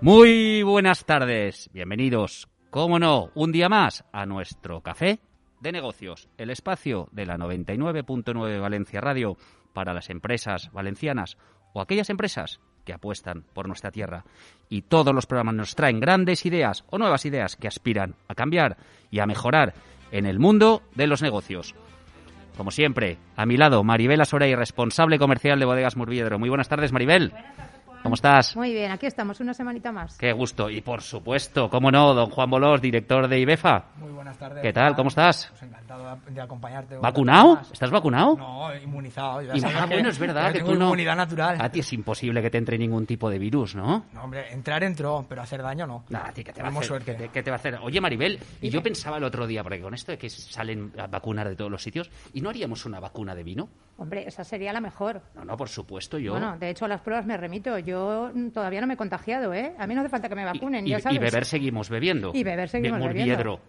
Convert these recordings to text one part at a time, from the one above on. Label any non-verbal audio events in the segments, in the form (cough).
Muy buenas tardes, bienvenidos, como no, un día más a nuestro café de negocios, el espacio de la 99.9 Valencia Radio para las empresas valencianas o aquellas empresas que apuestan por nuestra tierra. Y todos los programas nos traen grandes ideas o nuevas ideas que aspiran a cambiar y a mejorar en el mundo de los negocios. Como siempre, a mi lado, Maribel Asorey, responsable comercial de Bodegas Murviedro. Muy buenas tardes, Maribel. ¿Cómo estás? Muy bien, aquí estamos, una semanita más. Qué gusto. Y por supuesto, cómo no, don Juan Bolós, director de IBEFA. Muy buenas tardes. ¿Qué tal? ¿Cómo estás? Pues encantado de acompañarte. ¿Vacunado? ¿Estás vacunado? No, inmunizado. Ya ah, que bueno, es verdad que tengo tú no... inmunidad natural. A ti es imposible que te entre ningún tipo de virus, ¿no? No, hombre, entrar entró, pero hacer daño no. Nada, a ti, ¿qué te, va a hacer? suerte. ¿Qué te- qué te va a hacer? Oye, Maribel, y yo pensaba el otro día, porque con esto de que salen a vacunar de todos los sitios, ¿y no haríamos una vacuna de vino? Hombre, esa sería la mejor. No, no, por supuesto, yo... Bueno, de hecho, a las pruebas me remito. Yo todavía no me he contagiado, ¿eh? A mí no hace falta que me vacunen, y, ya y beber seguimos bebiendo. Y beber seguimos De bebiendo. Murviedro.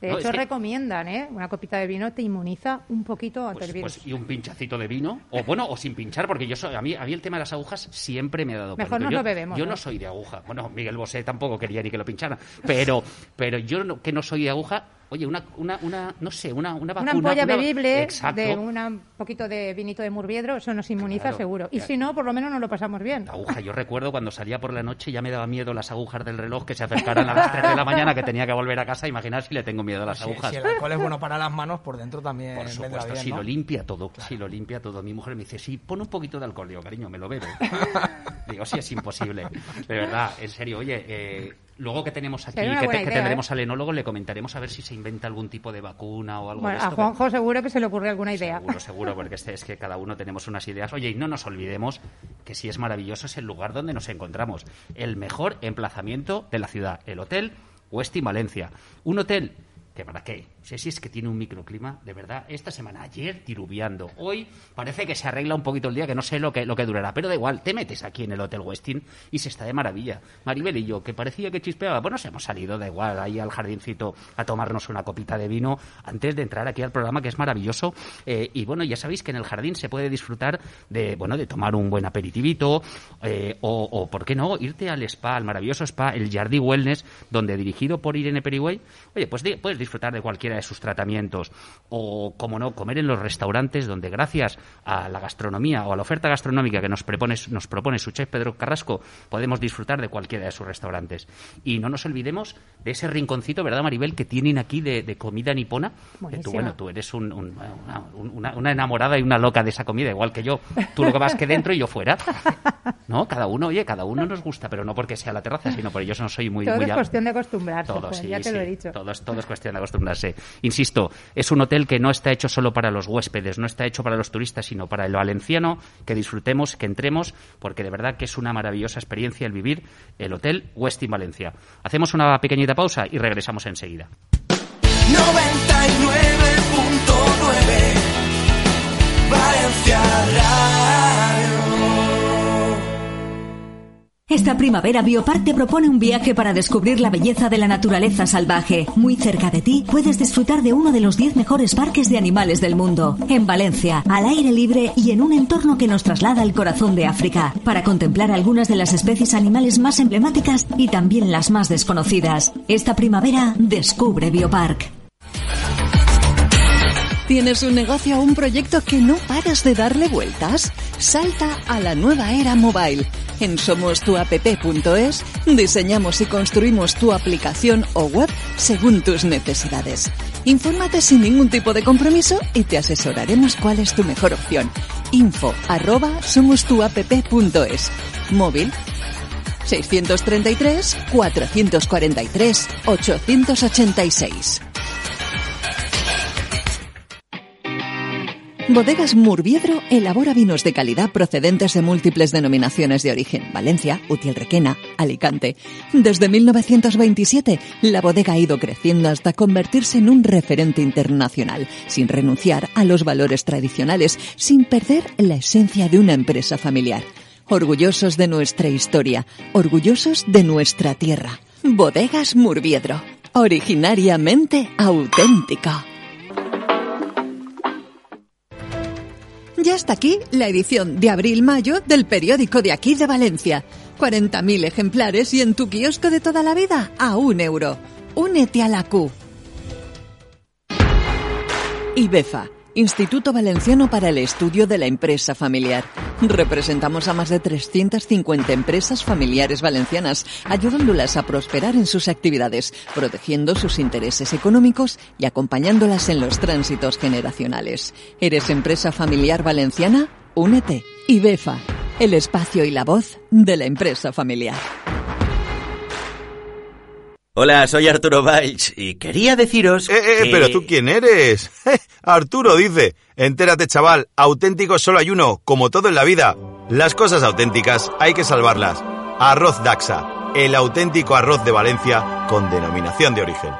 De No, hecho, es que- recomiendan, ¿eh? Una copita de vino te inmuniza un poquito ante Pues, el virus. pues, y un pinchacito de vino, o bueno, o sin pinchar, porque yo soy, a mí, a mí el tema de las agujas siempre me ha dado Mejor yo, lo bebemos, Yo ¿no? no soy de aguja. Bueno, Miguel Bosé tampoco quería ni que lo pinchara, pero, pero yo no- que no soy de aguja, oye, una, una, una no sé, una, una una vacuna. ampolla una- bebible Exacto. de un poquito de vinito de Murviedro, eso nos inmuniza Claro. seguro. Y si no, por lo menos nos lo pasamos bien. La aguja, yo recuerdo cuando salía por la noche ya me daba miedo las agujas del reloj que se acercaran a las 3 de la mañana que tenía que volver a casa. Imaginar si le tengo miedo a las Si, agujas. si el alcohol es bueno para las manos, por dentro también Por supuesto, bien, si ¿no? lo limpia todo, si lo limpia todo. Mi mujer me dice, sí, pon un poquito de alcohol. Digo, cariño, me lo bebo. (laughs) Digo, sí, es imposible. De verdad, en serio, oye, eh, luego que tenemos aquí, que, tendremos ¿eh? al enólogo, le comentaremos a ver si se inventa algún tipo de vacuna o algo Bueno, de a esto. Juanjo seguro que se le ocurre alguna idea. Seguro, seguro, (laughs) porque este es que cada uno tenemos unas ideas. Oye, y no nos olvidemos que si es maravilloso es el lugar donde nos encontramos. El mejor emplazamiento de la ciudad, el Hotel Westin Valencia. Un hotel que para qué, si si es que tiene un microclima, de verdad, esta semana, ayer diluviando, hoy parece que se arregla un poquito el día, que no sé lo que, lo que durará, pero da igual, te metes aquí en el Hotel Westin y se está de maravilla. Maribel y yo, que parecía que chispeaba, bueno, nos hemos salido, da igual, ahí al jardincito a tomarnos una copita de vino antes de entrar aquí al programa, que es maravilloso. Eh, y bueno, ya sabéis que en el jardín se puede disfrutar de, bueno, de tomar un buen aperitivito, eh, o, o, ¿por qué no?, irte al spa, al maravilloso spa, el Jardí Wellness, donde dirigido por Irene Perigüey, oye, pues puedes disfrutar de de sus tratamientos. O, como no, comer en los restaurantes donde gracias a la gastronomía o a la oferta gastronómica que nos propone, nos propone su chef Pedro Carrasco, podemos disfrutar de cualquiera de sus restaurantes. Y no nos olvidemos de ese rinconcito, ¿verdad, Maribel?, que tienen aquí de, de comida nipona. Que tú, bueno, tú eres un- un- una, enamorada y una loca de esa comida, igual que yo. Tú lo que vas que dentro y yo fuera. ¿No? Cada uno, oye, cada uno nos gusta, pero no porque sea la terraza, sino porque yo no soy muy... Todo muy es a- cuestión de acostumbrarse, todo, Juan, sí, ya te sí. lo he dicho. Todo es, todo es cuestión de acostumbrarse. Insisto, es un hotel que no está hecho solo para los huéspedes, no está hecho para los turistas, sino para el valenciano, que disfrutemos, que entremos, porque de verdad que es una maravillosa experiencia el vivir el Hotel Westin Valencia. Hacemos una pequeñita pausa y regresamos enseguida. 99.9 Valencia Esta primavera Biopark te propone un viaje para descubrir la belleza de la naturaleza salvaje. Muy cerca de ti puedes disfrutar de uno de los 10 mejores parques de animales del mundo. En Valencia, al aire libre y en un entorno que nos traslada al corazón de África, para contemplar algunas de las especies animales más emblemáticas y también las más desconocidas. Esta primavera descubre Biopark. ¿Tienes un negocio o un proyecto que no paras de darle vueltas? Salta a la nueva era mobile. En somostuapp.es diseñamos y construimos tu aplicación o web según tus necesidades. Infórmate sin ningún tipo de compromiso y te asesoraremos cuál es tu mejor opción. Info arroba somostuapp.es. Móvil 633 443 886. Bodegas Murviedro elabora vinos de calidad procedentes de múltiples denominaciones de origen. Valencia, Utiel Requena, Alicante. Desde 1927, la bodega ha ido creciendo hasta convertirse en un referente internacional, sin renunciar a los valores tradicionales, sin perder la esencia de una empresa familiar. Orgullosos de nuestra historia, orgullosos de nuestra tierra. Bodegas Murviedro, originariamente auténtica. Ya hasta aquí la edición de abril-mayo del periódico de aquí de Valencia. 40.000 ejemplares y en tu kiosco de toda la vida a un euro. Únete a la Q. IBEFA, Instituto Valenciano para el Estudio de la Empresa Familiar. Representamos a más de 350 empresas familiares valencianas, ayudándolas a prosperar en sus actividades, protegiendo sus intereses económicos y acompañándolas en los tránsitos generacionales. ¿Eres empresa familiar valenciana? Únete. IBEFA, el espacio y la voz de la empresa familiar. Hola, soy Arturo Valls y quería deciros. Eh, eh, que- pero tú quién eres? (laughs) Arturo dice. Entérate, chaval, auténtico solo hay uno, como todo en la vida. Las cosas auténticas hay que salvarlas. Arroz Daxa, el auténtico arroz de Valencia con denominación de origen.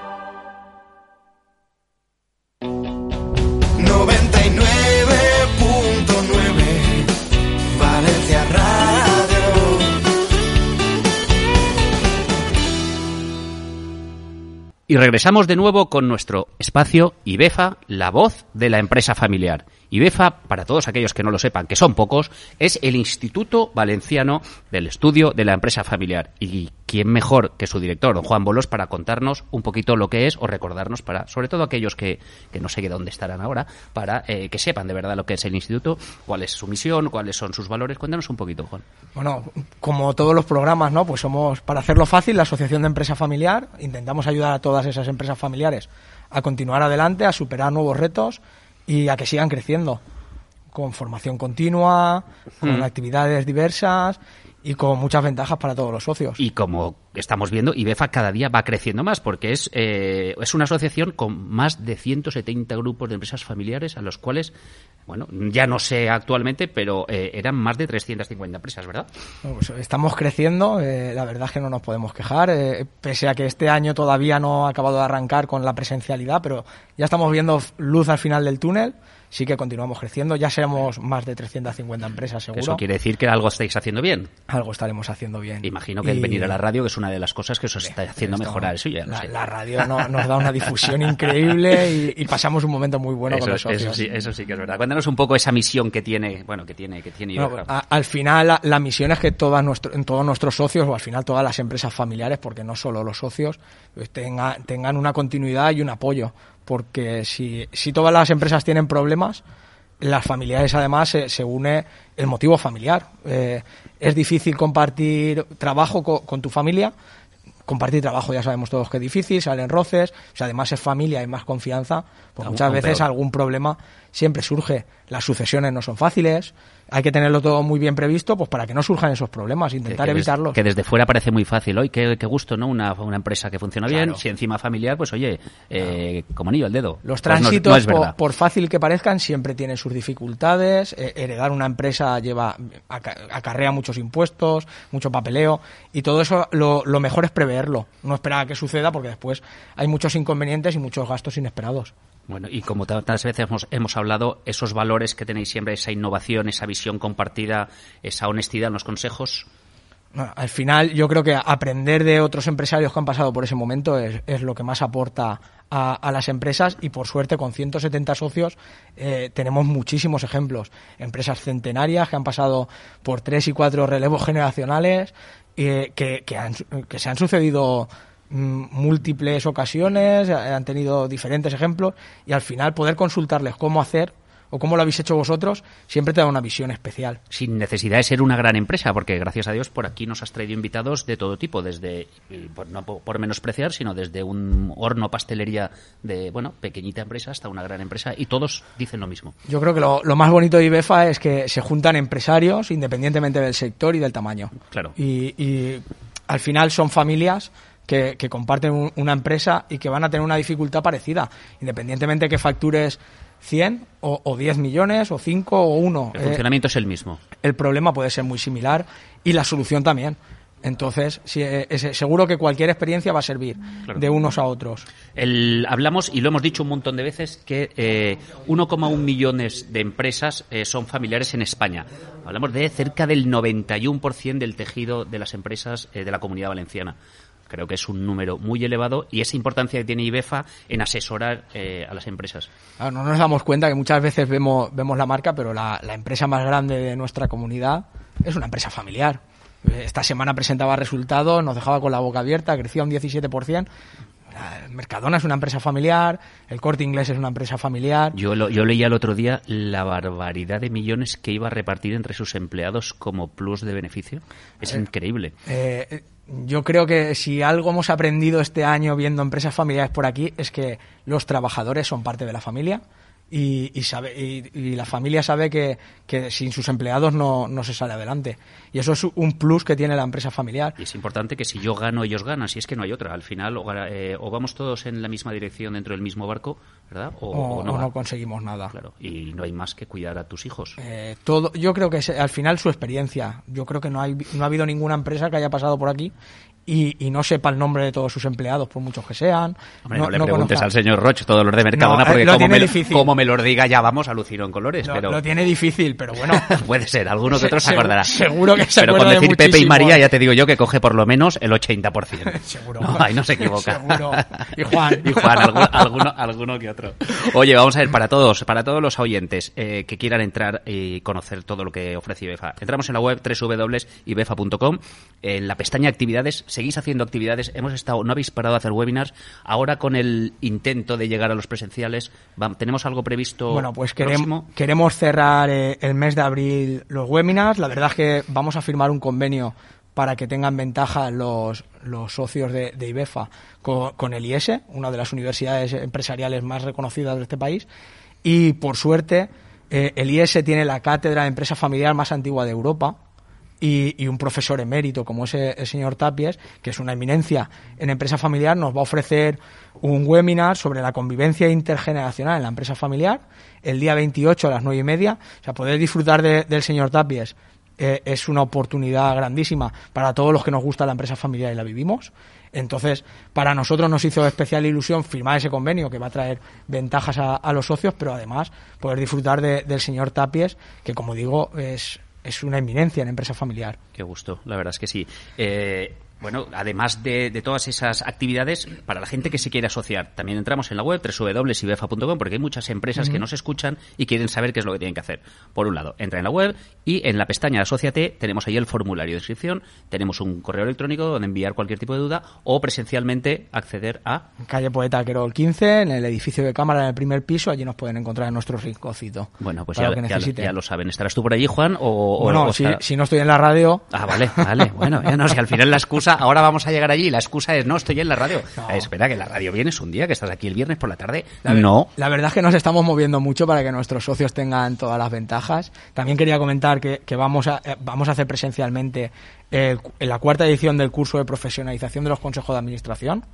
Y regresamos de nuevo con nuestro espacio IBEFA, la voz de la empresa familiar. IBEFA, para todos aquellos que no lo sepan, que son pocos, es el Instituto Valenciano del Estudio de la Empresa Familiar. Y quién mejor que su director, don Juan Bolos, para contarnos un poquito lo que es o recordarnos para, sobre todo aquellos que, que no sé dónde estarán ahora, para eh, que sepan de verdad lo que es el instituto, cuál es su misión, cuáles son sus valores. Cuéntanos un poquito, Juan. Bueno, como todos los programas, ¿no? Pues somos, para hacerlo fácil, la Asociación de Empresa Familiar. Intentamos ayudar a todas esas empresas familiares a continuar adelante, a superar nuevos retos y a que sigan creciendo. Con formación continua, con Mm. actividades diversas y con muchas ventajas para todos los socios. Y como estamos viendo, IBEFA cada día va creciendo más porque es, eh, es una asociación con más de 170 grupos de empresas familiares a los cuales, bueno, ya no sé actualmente, pero eh, eran más de 350 empresas, ¿verdad? Pues estamos creciendo, eh, la verdad es que no nos podemos quejar, eh, pese a que este año todavía no ha acabado de arrancar con la presencialidad, pero ya estamos viendo luz al final del túnel, sí que continuamos creciendo, ya seremos más de 350 empresas seguro, Eso quiere decir que algo estáis haciendo bien. algo estaremos haciendo bien. Imagino que el Y- venir a la radio, que es una de las cosas que os está haciendo esto- mejorar eso, ya la, sé. la radio no- nos da una difusión increíble y, y pasamos un momento muy bueno eso, con los socios. eso sí, eso sí que es verdad. Cuéntanos un poco esa misión que tiene, bueno, que tiene, que tiene a- al final la, la misión es que todas nuestro, en todos nuestros socios o al final todas las empresas familiares, porque no solo los socios, pues tenga- tengan una continuidad y un apoyo. Porque si, si todas las empresas tienen problemas, las familiares además se, se une el motivo familiar. Eh, es difícil compartir trabajo co- con tu familia. Compartir trabajo ya sabemos todos que es difícil, salen roces, si además es familia y más confianza, pues muchas veces peor. algún problema siempre surge. Las sucesiones no son fáciles, hay que tenerlo todo muy bien previsto pues para que no surjan esos problemas, intentar que, evitarlos. que desde fuera parece muy fácil. Hoy, qué, qué gusto, ¿no? Una, una empresa que funciona bien, si encima familiar, pues oye, eh, como anillo al dedo. Los Pues no tránsitos, no por, fácil que parezcan, siempre tienen sus dificultades. Eh, heredar una empresa lleva aca- acarrea muchos impuestos, mucho papeleo y todo eso lo, lo mejor es preverlo, no esperar a que suceda porque después hay muchos inconvenientes y muchos gastos inesperados. Bueno, y como tantas veces hemos, hemos hablado, esos valores que tenéis siempre, esa innovación, esa visión compartida, esa honestidad en los consejos, al final yo creo que aprender de otros empresarios que han pasado por ese momento es, lo que más aporta a, las empresas y por suerte con 170 socios eh, tenemos muchísimos ejemplos. Empresas centenarias que han pasado por tres y cuatro relevos generacionales eh, que, que, han- que se han sucedido múltiples ocasiones, eh, han tenido diferentes ejemplos y al final poder consultarles cómo hacer o cómo lo habéis hecho vosotros siempre te da una visión especial. sin necesidad de ser una gran empresa, porque gracias a Dios por aquí nos has traído invitados de todo tipo, desde, por, no po- por menospreciar, sino desde un horno pastelería de, bueno, pequeñita empresa hasta una gran empresa, y todos dicen lo mismo. Yo creo que lo, lo más bonito de IBEFA es que se juntan empresarios independientemente del sector y del tamaño. Claro. Y, y al final son familias que, que comparten un- una empresa y que van a tener una dificultad parecida, independientemente que factures 100 o, o 10 millones o 5 o 1. El funcionamiento es el mismo. el problema puede ser muy similar y la solución también. Entonces, sí, eh, es- seguro que cualquier experiencia va a servir Claro. de unos a otros. El- hablamos, y lo hemos dicho un montón de veces, que eh, 1,1 millones de empresas eh, son familiares en España. Hablamos de cerca del 91% del tejido de las empresas eh, de la comunidad valenciana. Creo que es un número muy elevado y esa importancia que tiene IBEFA en asesorar eh, a las empresas. Claro, no nos damos cuenta que muchas veces vemos, vemos la marca, pero la, la empresa más grande de nuestra comunidad es una empresa familiar. Esta semana presentaba resultados, nos dejaba con la boca abierta, crecía un 17%. La- Mercadona es una empresa familiar, el Corte Inglés es una empresa familiar. Yo, lo- yo leía el otro día la barbaridad de millones que iba a repartir entre sus empleados como plus de beneficio. Es increíble. Eh, yo creo que si algo hemos aprendido este año viendo empresas familiares por aquí es que los trabajadores son parte de la familia y, y sabe, y, y la familia sabe que, que sin sus empleados no, no se sale adelante. Y eso es un plus que tiene la empresa familiar. Y es importante que si yo gano, ellos ganan, si es que no hay otra. Al final, o, eh, o vamos todos en la misma dirección dentro del mismo barco, ¿verdad? O, O, o no, o va. no conseguimos nada. Claro, y no hay más que cuidar a tus hijos. Eh, todo, yo creo que es, al final su experiencia. Yo creo que no, hay, no ha habido ninguna empresa que haya pasado por aquí y, y no sepa el nombre de todos sus empleados, por muchos que sean. Hombre, no, le preguntes conozca- al señor Roche todos los de Mercadona, eh, porque lo como me, lo- como me los diga ya vamos alucino en colores. Lo, pero lo tiene difícil, pero bueno. (laughs) puede ser, alguno que otro se acordará. seguro que se Pero con de decir Pepe y. María ya te digo yo que coge por lo menos el 80%. (laughs) Seguro. No, ahí no se equivoca. (laughs) Seguro. Y Juan. y Juan, algu- alguno, alguno que otro. Oye, vamos a ver, para todos, para todos los oyentes eh, que quieran entrar y conocer todo lo que ofrece IBEFA, entramos en la web www.ibefa.com, en la pestaña actividades, seguís haciendo actividades, hemos estado, no habéis parado a hacer webinars, ahora con el intento de llegar a los presenciales, ¿tenemos algo previsto Bueno, pues queremos, queremos cerrar eh, el mes de abril los webinars. La verdad es que vamos a firmar un convenio para que tengan ventaja los, los socios de, de IBEFA con, con el IES, una de las universidades empresariales más reconocidas de este país. Y por suerte, eh, el IES tiene la cátedra de empresa familiar más antigua de Europa y, un profesor emérito como es el, señor Tapies, que es una eminencia en empresa familiar, nos va a ofrecer un webinar sobre la convivencia intergeneracional en la empresa familiar el día 28 a las 9 y media. O sea, poder disfrutar de- del señor Tapies eh, es una oportunidad grandísima para todos los que nos gusta la empresa familiar y la vivimos. Entonces, para nosotros nos hizo especial ilusión firmar ese convenio que va a traer ventajas a, a los socios, pero además poder disfrutar de- del señor Tapies, que como digo, es, es una eminencia en empresa familiar. Qué gusto, la verdad es que sí. Eh, bueno, además de, de todas esas actividades, para la gente que se quiere asociar, también entramos en la web www.ibefa.com porque hay muchas empresas que Ujú. nos escuchan y quieren saber qué es lo que tienen que hacer. Por un lado, entra en la web y en la pestaña Asociate tenemos ahí el formulario de inscripción, tenemos un correo electrónico donde enviar cualquier tipo de duda o presencialmente acceder a Calle Poeta Querol 15, en el edificio de cámara en el primer piso, allí nos pueden encontrar en nuestro rinconcito. Bueno, pues ya, lo que ya- necesiten. ya lo saben. ¿Estarás tú por allí, Juan? O, Bueno, o si, si no estoy en la radio, Ah, vale, vale. Bueno, ya no sé, al final la excusa, ahora vamos a llegar allí y la excusa es no estoy en la radio. Eh, espera, que la radio vienes un día, que estás aquí el viernes por la tarde. La no. La verdad es que nos estamos moviendo mucho para que nuestros socios tengan todas las ventajas. También quería comentar que, que vamos, a, eh, vamos a hacer presencialmente en la cuarta edición del curso de profesionalización de los consejos de administración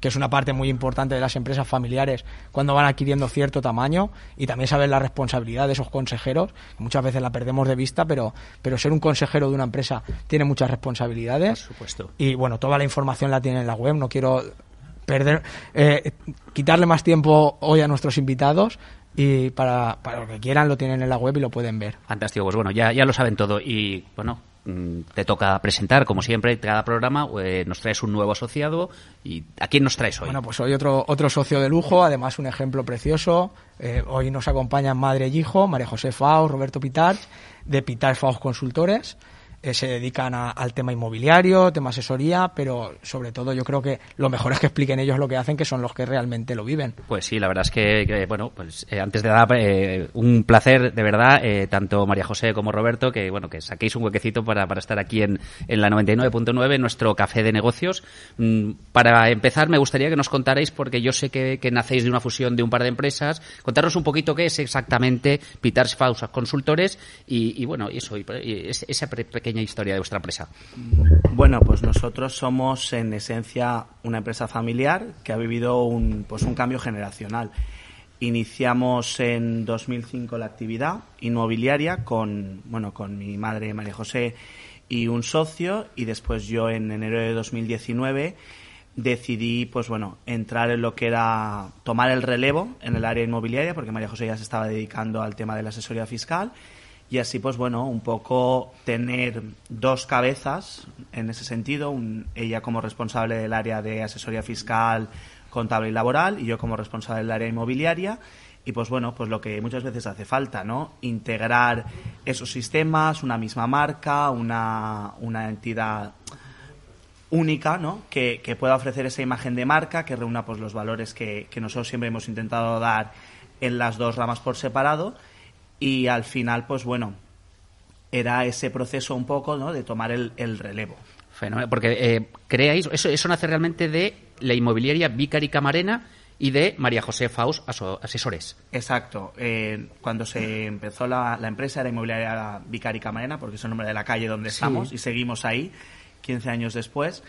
que es una parte muy importante de las empresas familiares cuando van adquiriendo cierto tamaño y también saber la responsabilidad de esos consejeros, que muchas veces la perdemos de vista, pero, pero ser un consejero de una empresa tiene muchas responsabilidades. Por supuesto. Y bueno, toda la información la tiene en la web, no quiero perder, eh, quitarle más tiempo hoy a nuestros invitados y para, para lo que quieran lo tienen en la web y lo pueden ver. Fantástico, pues bueno, ya, ya lo saben todo y bueno, te toca presentar, como siempre, cada programa, eh, nos traes un nuevo asociado y ¿a quién nos traes hoy? Bueno, pues hoy otro, otro socio de lujo, además un ejemplo precioso. Eh, hoy nos acompañan madre y hijo, María José Faus, Roberto Pitar, de Pitar Faus Consultores. Eh, se dedican a- al tema inmobiliario, tema asesoría, pero sobre todo yo creo que lo mejor es que expliquen ellos lo que hacen, que son los que realmente lo viven. Pues sí, la verdad es que, bueno, pues eh, antes de dar eh, un placer, de verdad, eh, tanto María José como Roberto, que bueno, que saquéis un huequecito para, para estar aquí en, en la 99.9, en nuestro café de negocios. Mm, para empezar, me gustaría que nos contarais, porque yo sé que, nacéis de una fusión de un par de empresas, contaros un poquito qué es exactamente Pitars Fausas Consultores y, y bueno, eso, y, y es- esa pre- pequeña historia de vuestra empresa. Bueno, pues nosotros somos en esencia una empresa familiar que ha vivido un, pues un cambio generacional. Iniciamos en 2005 la actividad inmobiliaria con, bueno, con mi madre María José y un socio y después yo en enero de 2019 decidí pues bueno entrar en lo que era tomar el relevo en el área inmobiliaria porque María José ya se estaba dedicando al tema de la asesoría fiscal y así pues bueno, un poco tener dos cabezas en ese sentido, ella como responsable del área de asesoría fiscal, contable y laboral y yo como responsable del área inmobiliaria y pues bueno, pues lo que muchas veces hace falta, ¿no? Integrar esos sistemas, una misma marca, una, una entidad única, ¿no? Que, que pueda ofrecer esa imagen de marca, que reúna pues los valores que, que nosotros siempre hemos intentado dar en las dos ramas por separado y al final, pues bueno, era ese proceso un poco, ¿no? De tomar el, el relevo. Fenómeno, porque eh, creáis, eso, eso nace realmente de la inmobiliaria Vicari Camarena y de María José Faus Aso- Asesores. Exacto. Eh, cuando se empezó la, la empresa era inmobiliaria Vicari Camarena, porque es el nombre de la calle donde Sí. estamos, y seguimos ahí 15 años después.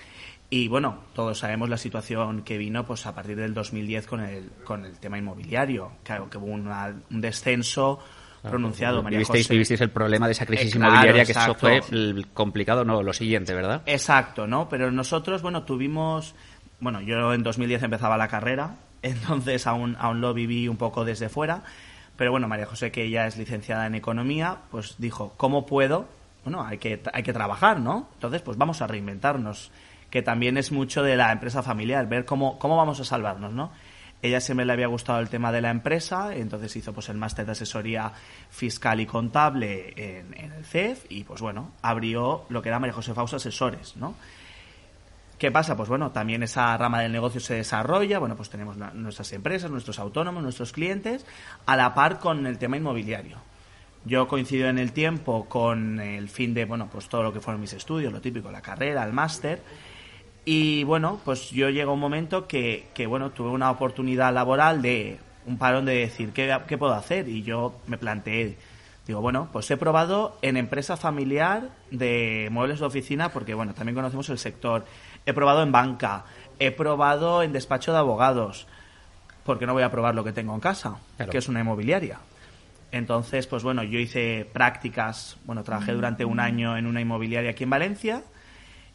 Y bueno, todos sabemos la situación que vino pues a partir del 2010 con el, con el tema inmobiliario. Claro, que hubo una- un descenso pronunciado. María Vivisteis, José. vivisteis el problema de esa crisis Eh, claro, inmobiliaria, que eso fue complicado, no, lo siguiente, ¿verdad? Exacto, ¿no? Pero nosotros, bueno, tuvimos... Bueno, yo en 2010 empezaba la carrera, (laughs) entonces aún, aún lo viví un poco desde fuera. Pero bueno, María José, que ella es licenciada en Economía, pues dijo, ¿cómo puedo? Bueno, hay que, hay que trabajar, ¿no? Entonces, pues vamos a reinventarnos, que también es mucho de la empresa familiar, ver cómo, cómo vamos a salvarnos, ¿no? Ella siempre le había gustado el tema de la empresa, entonces hizo pues el máster de asesoría fiscal y contable en, el CEF y pues bueno, abrió lo que era María José Fausto Asesores, ¿no? ¿Qué pasa? Pues bueno, también esa rama del negocio se desarrolla, bueno, pues tenemos nuestras empresas, nuestros autónomos, nuestros clientes, a la par con el tema inmobiliario. Yo coincido en el tiempo con el fin de, bueno, pues todo lo que fueron mis estudios, lo típico, la carrera, el máster, y bueno, pues yo llegó un momento que, que, bueno, tuve una oportunidad laboral de un parón de decir, ¿qué, ¿qué puedo hacer? Y yo me planteé, digo, bueno, pues he probado en empresa familiar de muebles de oficina, porque bueno, también conocemos el sector. He probado en banca, he probado en despacho de abogados, porque no voy a probar lo que tengo en casa, Claro. que es una inmobiliaria. Entonces, pues bueno, yo hice prácticas, bueno, trabajé durante un año en una inmobiliaria aquí en Valencia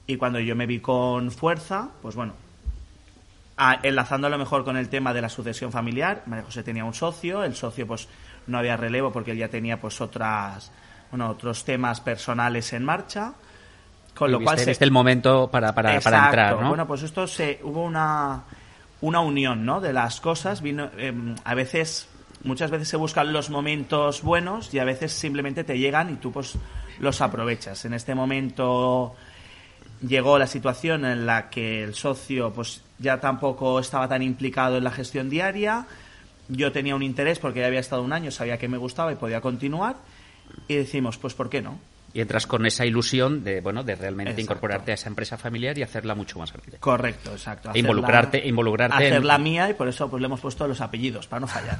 y cuando yo me vi con fuerza, pues bueno, a- enlazándolo mejor con el tema de la sucesión familiar, María José tenía un socio, el socio pues no había relevo porque él ya tenía pues otras, bueno, otros temas personales en marcha, con lo cual se- viste el momento para, para, para entrar, ¿no? Bueno, pues esto se hubo una una unión, ¿no? De las cosas. Vino, em, a veces, muchas veces se buscan los momentos buenos y a veces simplemente te llegan y tú pues los aprovechas. En este momento llegó la situación en la que el socio pues ya tampoco estaba tan implicado en la gestión diaria. Yo tenía un interés porque ya había estado un año, sabía que me gustaba y podía continuar. Y decimos, pues ¿por qué no? Y entras con esa ilusión de, bueno, de realmente Exacto. incorporarte a esa empresa familiar y hacerla mucho más grande. Correcto, exacto. E involucrarte- involucrarte en- Hacerla mía y por eso pues le hemos puesto los apellidos, para no fallar.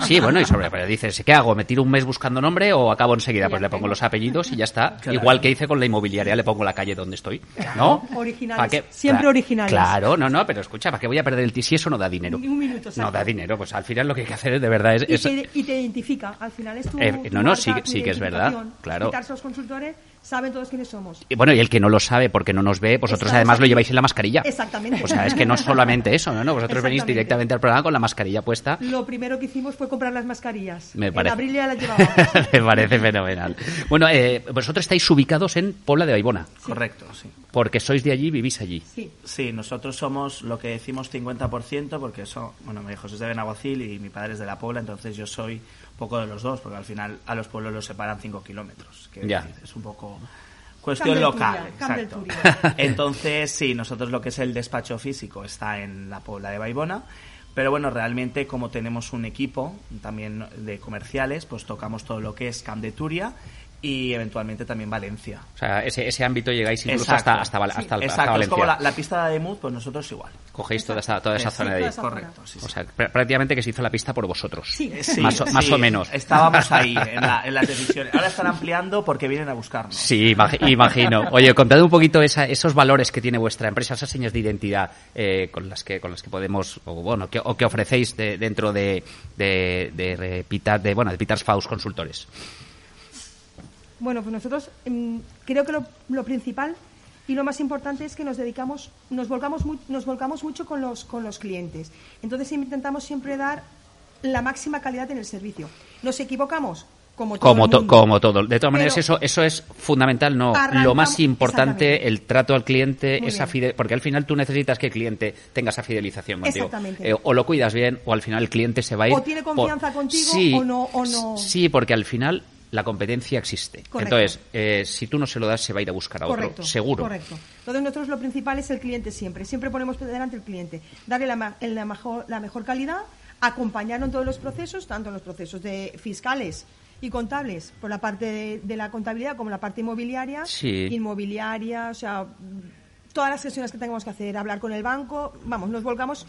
(laughs) Sí, bueno, y sobre, pero dices, ¿qué hago? ¿Me tiro un mes buscando nombre o acabo enseguida? Pues le pongo los apellidos y ya está. Claro. Igual que hice con la inmobiliaria, le pongo la calle donde estoy. ¿No? Originales, siempre originales. Claro, no, no, pero escucha, ¿para qué voy a perder el ti si eso no da dinero? Ni un minuto, No exacto. da dinero, pues al final lo que hay que hacer es de verdad es... Y, es- te, y te identifica. Al final es tu. Eh, tu no, no, marca, sí sí que es verdad, claro. Saben todos quiénes somos. Y bueno, y el que no lo sabe porque no nos ve, vosotros además lo lleváis en la mascarilla. Exactamente. O sea, es que no solamente eso, ¿no? no vosotros venís directamente al programa con la mascarilla puesta. Lo primero que hicimos fue comprar las mascarillas. Me En parece. abril ya las llevábamos. (laughs) Me parece fenomenal. Bueno, eh, vosotros estáis ubicados en Pobla de Baibona, Correcto, sí. porque sois de allí, vivís allí. Sí. Sí, nosotros somos lo que decimos 50%, porque eso, bueno, mi hijo es de Benaguacil y mi padre es de La Pobla, entonces yo soy poco de los dos, porque al final a los pueblos los separan 5 kilómetros, que Ya. es un poco cuestión local. Exacto. (laughs) Entonces, sí, nosotros lo que es el despacho físico está en la Pobla de Baibona, pero bueno, realmente como tenemos un equipo también de comerciales, pues tocamos todo lo que es Camp de Turia y eventualmente también Valencia. O sea, ese, ese ámbito llegáis incluso Exacto. hasta, hasta, Sí, hasta, hasta exacto, es Valencia. como la, la pista de Mud, pues nosotros igual. Cogéis toda esa, toda esa zona de ahí. Correcto, sí, sí. O sea, pr- prácticamente que se hizo la pista por vosotros. Sí. Sí, más, o- más sí, o menos. Estábamos ahí (laughs) en, la- en las decisiones. Ahora están ampliando porque vienen a buscarnos. Sí, imagi- imagino. Oye, contad un poquito esa- esos valores que tiene vuestra empresa, esas señas de identidad eh, con las que con las que podemos o bueno que, o que ofrecéis de- dentro de de de, Repita- de bueno de Peters Faust Consultores. Bueno, pues nosotros mm, creo que lo, lo principal y lo más importante es que nos dedicamos, nos volcamos, nos volcamos mucho con los, con los clientes. Entonces intentamos siempre dar la máxima calidad en el servicio. ¿Nos equivocamos? como todo. Como, to- todo. De todas maneras, eso, eso es fundamental, no. Lo más importante, el trato al cliente, Muy esa fide- porque al final tú necesitas que el cliente tenga esa fidelización contigo. Exactamente. Eh, o lo cuidas bien, o al final el cliente se va a ir. O tiene por- confianza contigo, Sí, o no- o no. Sí, porque al final la competencia existe. Correcto. Entonces, eh, si tú no se lo das, se va a ir a buscar a otro. Correcto, seguro. Correcto. Entonces nosotros lo principal es el cliente siempre. Siempre ponemos delante el cliente. Darle la, la, mejor, la mejor calidad, acompañarlo en todos los procesos, tanto en los procesos de fiscales y contables, por la parte de, de la contabilidad como la parte inmobiliaria, Sí. inmobiliaria, o sea, todas las gestiones que tengamos que hacer, hablar con el banco, vamos, nos volcamos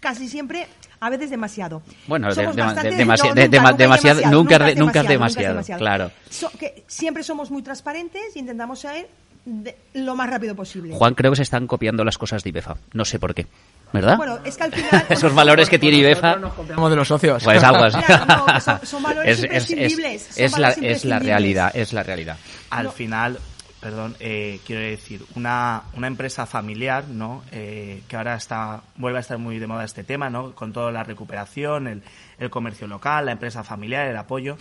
casi siempre, a veces demasiado. Bueno, Somos de- bastante- de- demasi- no, de- nunca, dema- nunca demasiado- demasiado, nunca es demasiado, demasiado, claro. So- que siempre somos muy transparentes y intentamos ser de- lo más rápido posible. Juan, creo que se están copiando las cosas de IBEFA. No sé por qué. ¿Verdad? Bueno, es que al final... (laughs) Esos valores que tiene IBEFA. Copiamos de los socios. Pues algo así. Claro, no, que son- son (laughs) valores imprescindibles, son es la, valores es la imprescindibles. realidad, es la realidad. Al No. final, perdón, eh, quiero decir, una, una empresa familiar, ¿no? Eh, que ahora está, vuelve a estar muy de moda este tema, ¿no? Con toda la recuperación, el, el comercio local, la empresa familiar, el apoyo.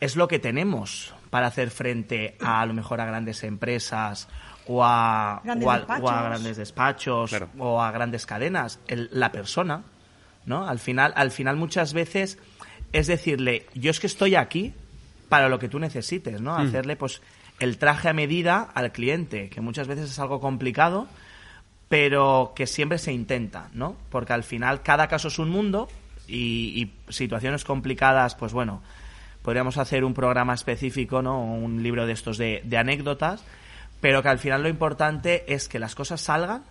Es lo que tenemos para hacer frente a, a lo mejor a grandes empresas o a, Grandes o a- despachos. o a grandes despachos Claro. o a grandes cadenas. El- la persona, ¿no? Al final, al final muchas veces es decirle, yo es que estoy aquí para lo que tú necesites, ¿no? Hacerle pues el traje a medida al cliente, que muchas veces es algo complicado, pero que siempre se intenta, ¿no? Porque al final cada caso es un mundo y, situaciones complicadas, pues bueno, podríamos hacer un programa específico, ¿no? Un libro de estos de, de anécdotas, pero que al final lo importante es que las cosas salgan,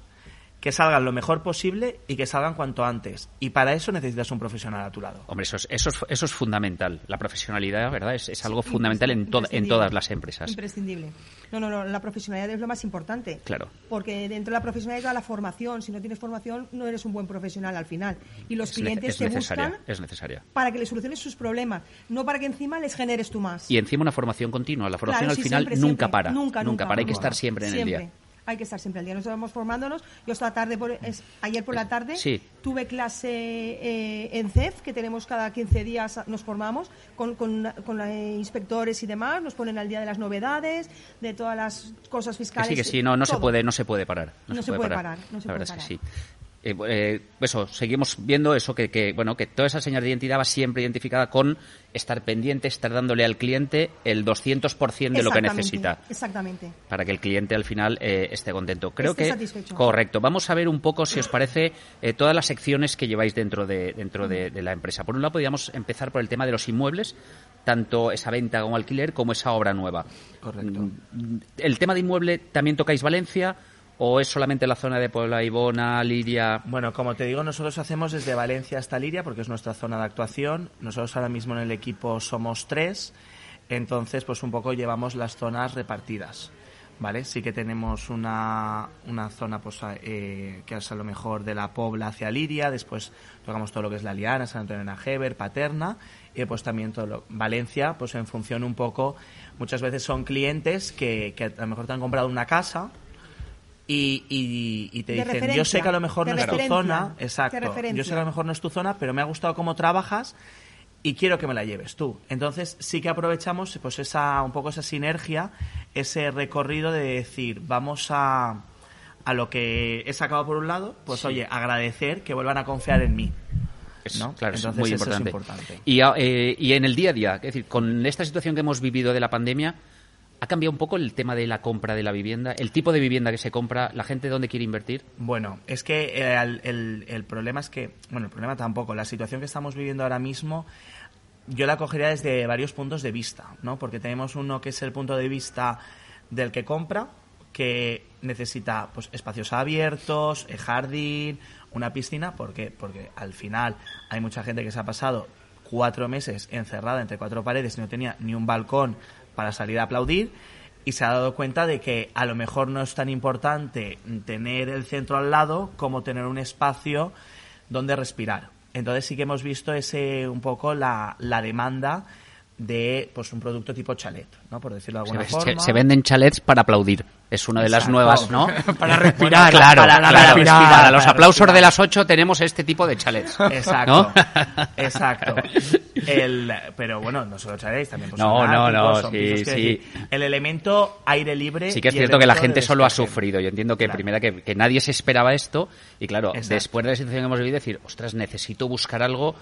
que salgan lo mejor posible y que salgan cuanto antes. Y para eso necesitas un profesional a tu lado. Hombre, eso es, eso es, eso es fundamental. La profesionalidad, ¿verdad? Es, es algo fundamental en, to- en todas las empresas. Imprescindible. No, no, no, la profesionalidad es lo más importante. Claro. Porque dentro de la profesionalidad está la formación. Si no tienes formación, no eres un buen profesional al final. Y los Es, clientes es te necesaria, buscan es necesaria. para que les soluciones sus problemas, no para que encima les generes tú más. Y encima una formación continua. La formación Claro, al sí, final siempre, nunca siempre. para. Nunca, nunca. para. Hay que nunca. estar siempre en el día. Hay que estar siempre al día. Nosotros vamos formándonos. Yo esta tarde, por, es- ayer por la tarde, Sí. tuve clase eh, en CEF, que tenemos cada 15 días, nos formamos con, con, con, eh, inspectores y demás. Nos ponen al día de las novedades, de todas las cosas Que fiscales. sí, que sí, no, no se puede, no se puede parar. No se puede parar, no se la puede verdad es que parar. sí. Eh, eh, eso, seguimos viendo eso que, que, bueno, que toda esa señal de identidad va siempre identificada con estar pendiente, estar dándole al cliente el 200% de lo que necesita. Exactamente. para que el cliente al final eh, esté contento. Creo Esté que satisfecho. correcto. Vamos a ver un poco si os parece eh, todas las secciones que lleváis dentro de dentro de, de la empresa. Por un lado podríamos empezar por el tema de los inmuebles, tanto esa venta como alquiler como esa obra nueva. Correcto. Mm, El tema de inmueble también tocáis Valencia o es solamente la zona de Puebla, Ibona, Liria. Bueno, como te digo, nosotros hacemos desde Valencia hasta Liria, porque es nuestra zona de actuación. Nosotros ahora mismo en el equipo somos tres, entonces pues un poco llevamos las zonas repartidas. ¿Vale? Sí que tenemos una, una zona pues, eh, que es a lo mejor de la Pobla hacia Liria, después tocamos todo lo que es la Liana, San Antonio de Najever, Paterna, y pues también todo lo, Valencia, pues en función un poco, muchas veces son clientes que, que a lo mejor te han comprado una casa, y, y- y te De dicen, yo sé que a lo mejor no es tu zona, exacto, yo sé que a lo mejor no es tu zona, pero me ha gustado cómo trabajas y quiero que me la lleves tú. Entonces sí que aprovechamos pues esa un poco esa sinergia, ese recorrido de decir, vamos a a lo que he sacado por un lado, pues Sí. oye, agradecer que vuelvan a confiar en mí. Es, ¿no? Claro, es Entonces, muy eso es importante. importante. Y, eh, y en el día a día, es decir, con esta situación que hemos vivido de la pandemia, ¿ha cambiado un poco el tema de la compra de la vivienda? ¿El tipo de vivienda que se compra? ¿La gente dónde quiere invertir? Bueno, es que eh, el, problema es que, bueno, el problema tampoco, la situación que estamos viviendo ahora mismo, yo la cogería desde varios puntos de vista, ¿no? Porque tenemos uno que es el punto de vista del que compra, que necesita pues espacios abiertos, eh, jardín, una piscina, ¿por qué? Porque al final hay mucha gente que se ha pasado cuatro meses encerrada entre cuatro paredes y no tenía ni un balcón para salir a aplaudir y se ha dado cuenta de que a lo mejor no es tan importante tener el centro al lado como tener un espacio donde respirar. Entonces sí que hemos visto ese un poco la, la demanda de pues un producto tipo chalet, ¿no? Por decirlo de alguna Se, forma. se- se venden chalets para aplaudir. Es una de las nuevas, ¿no? (laughs) Para respirar, claro, para- respirar, Para los aplausos respirar. de las 8 tenemos este tipo de chalets. Exacto, ¿no? (laughs) exacto. El, pero bueno, no solo chalets, también pues, No, no, no, son sí, sí. decir, el elemento aire libre. Sí que es cierto que la gente solo ha sufrido. Yo entiendo que Claro. primera que, que nadie se esperaba esto y claro, Exacto. después de la situación que hemos vivido decir, ostras, necesito buscar algo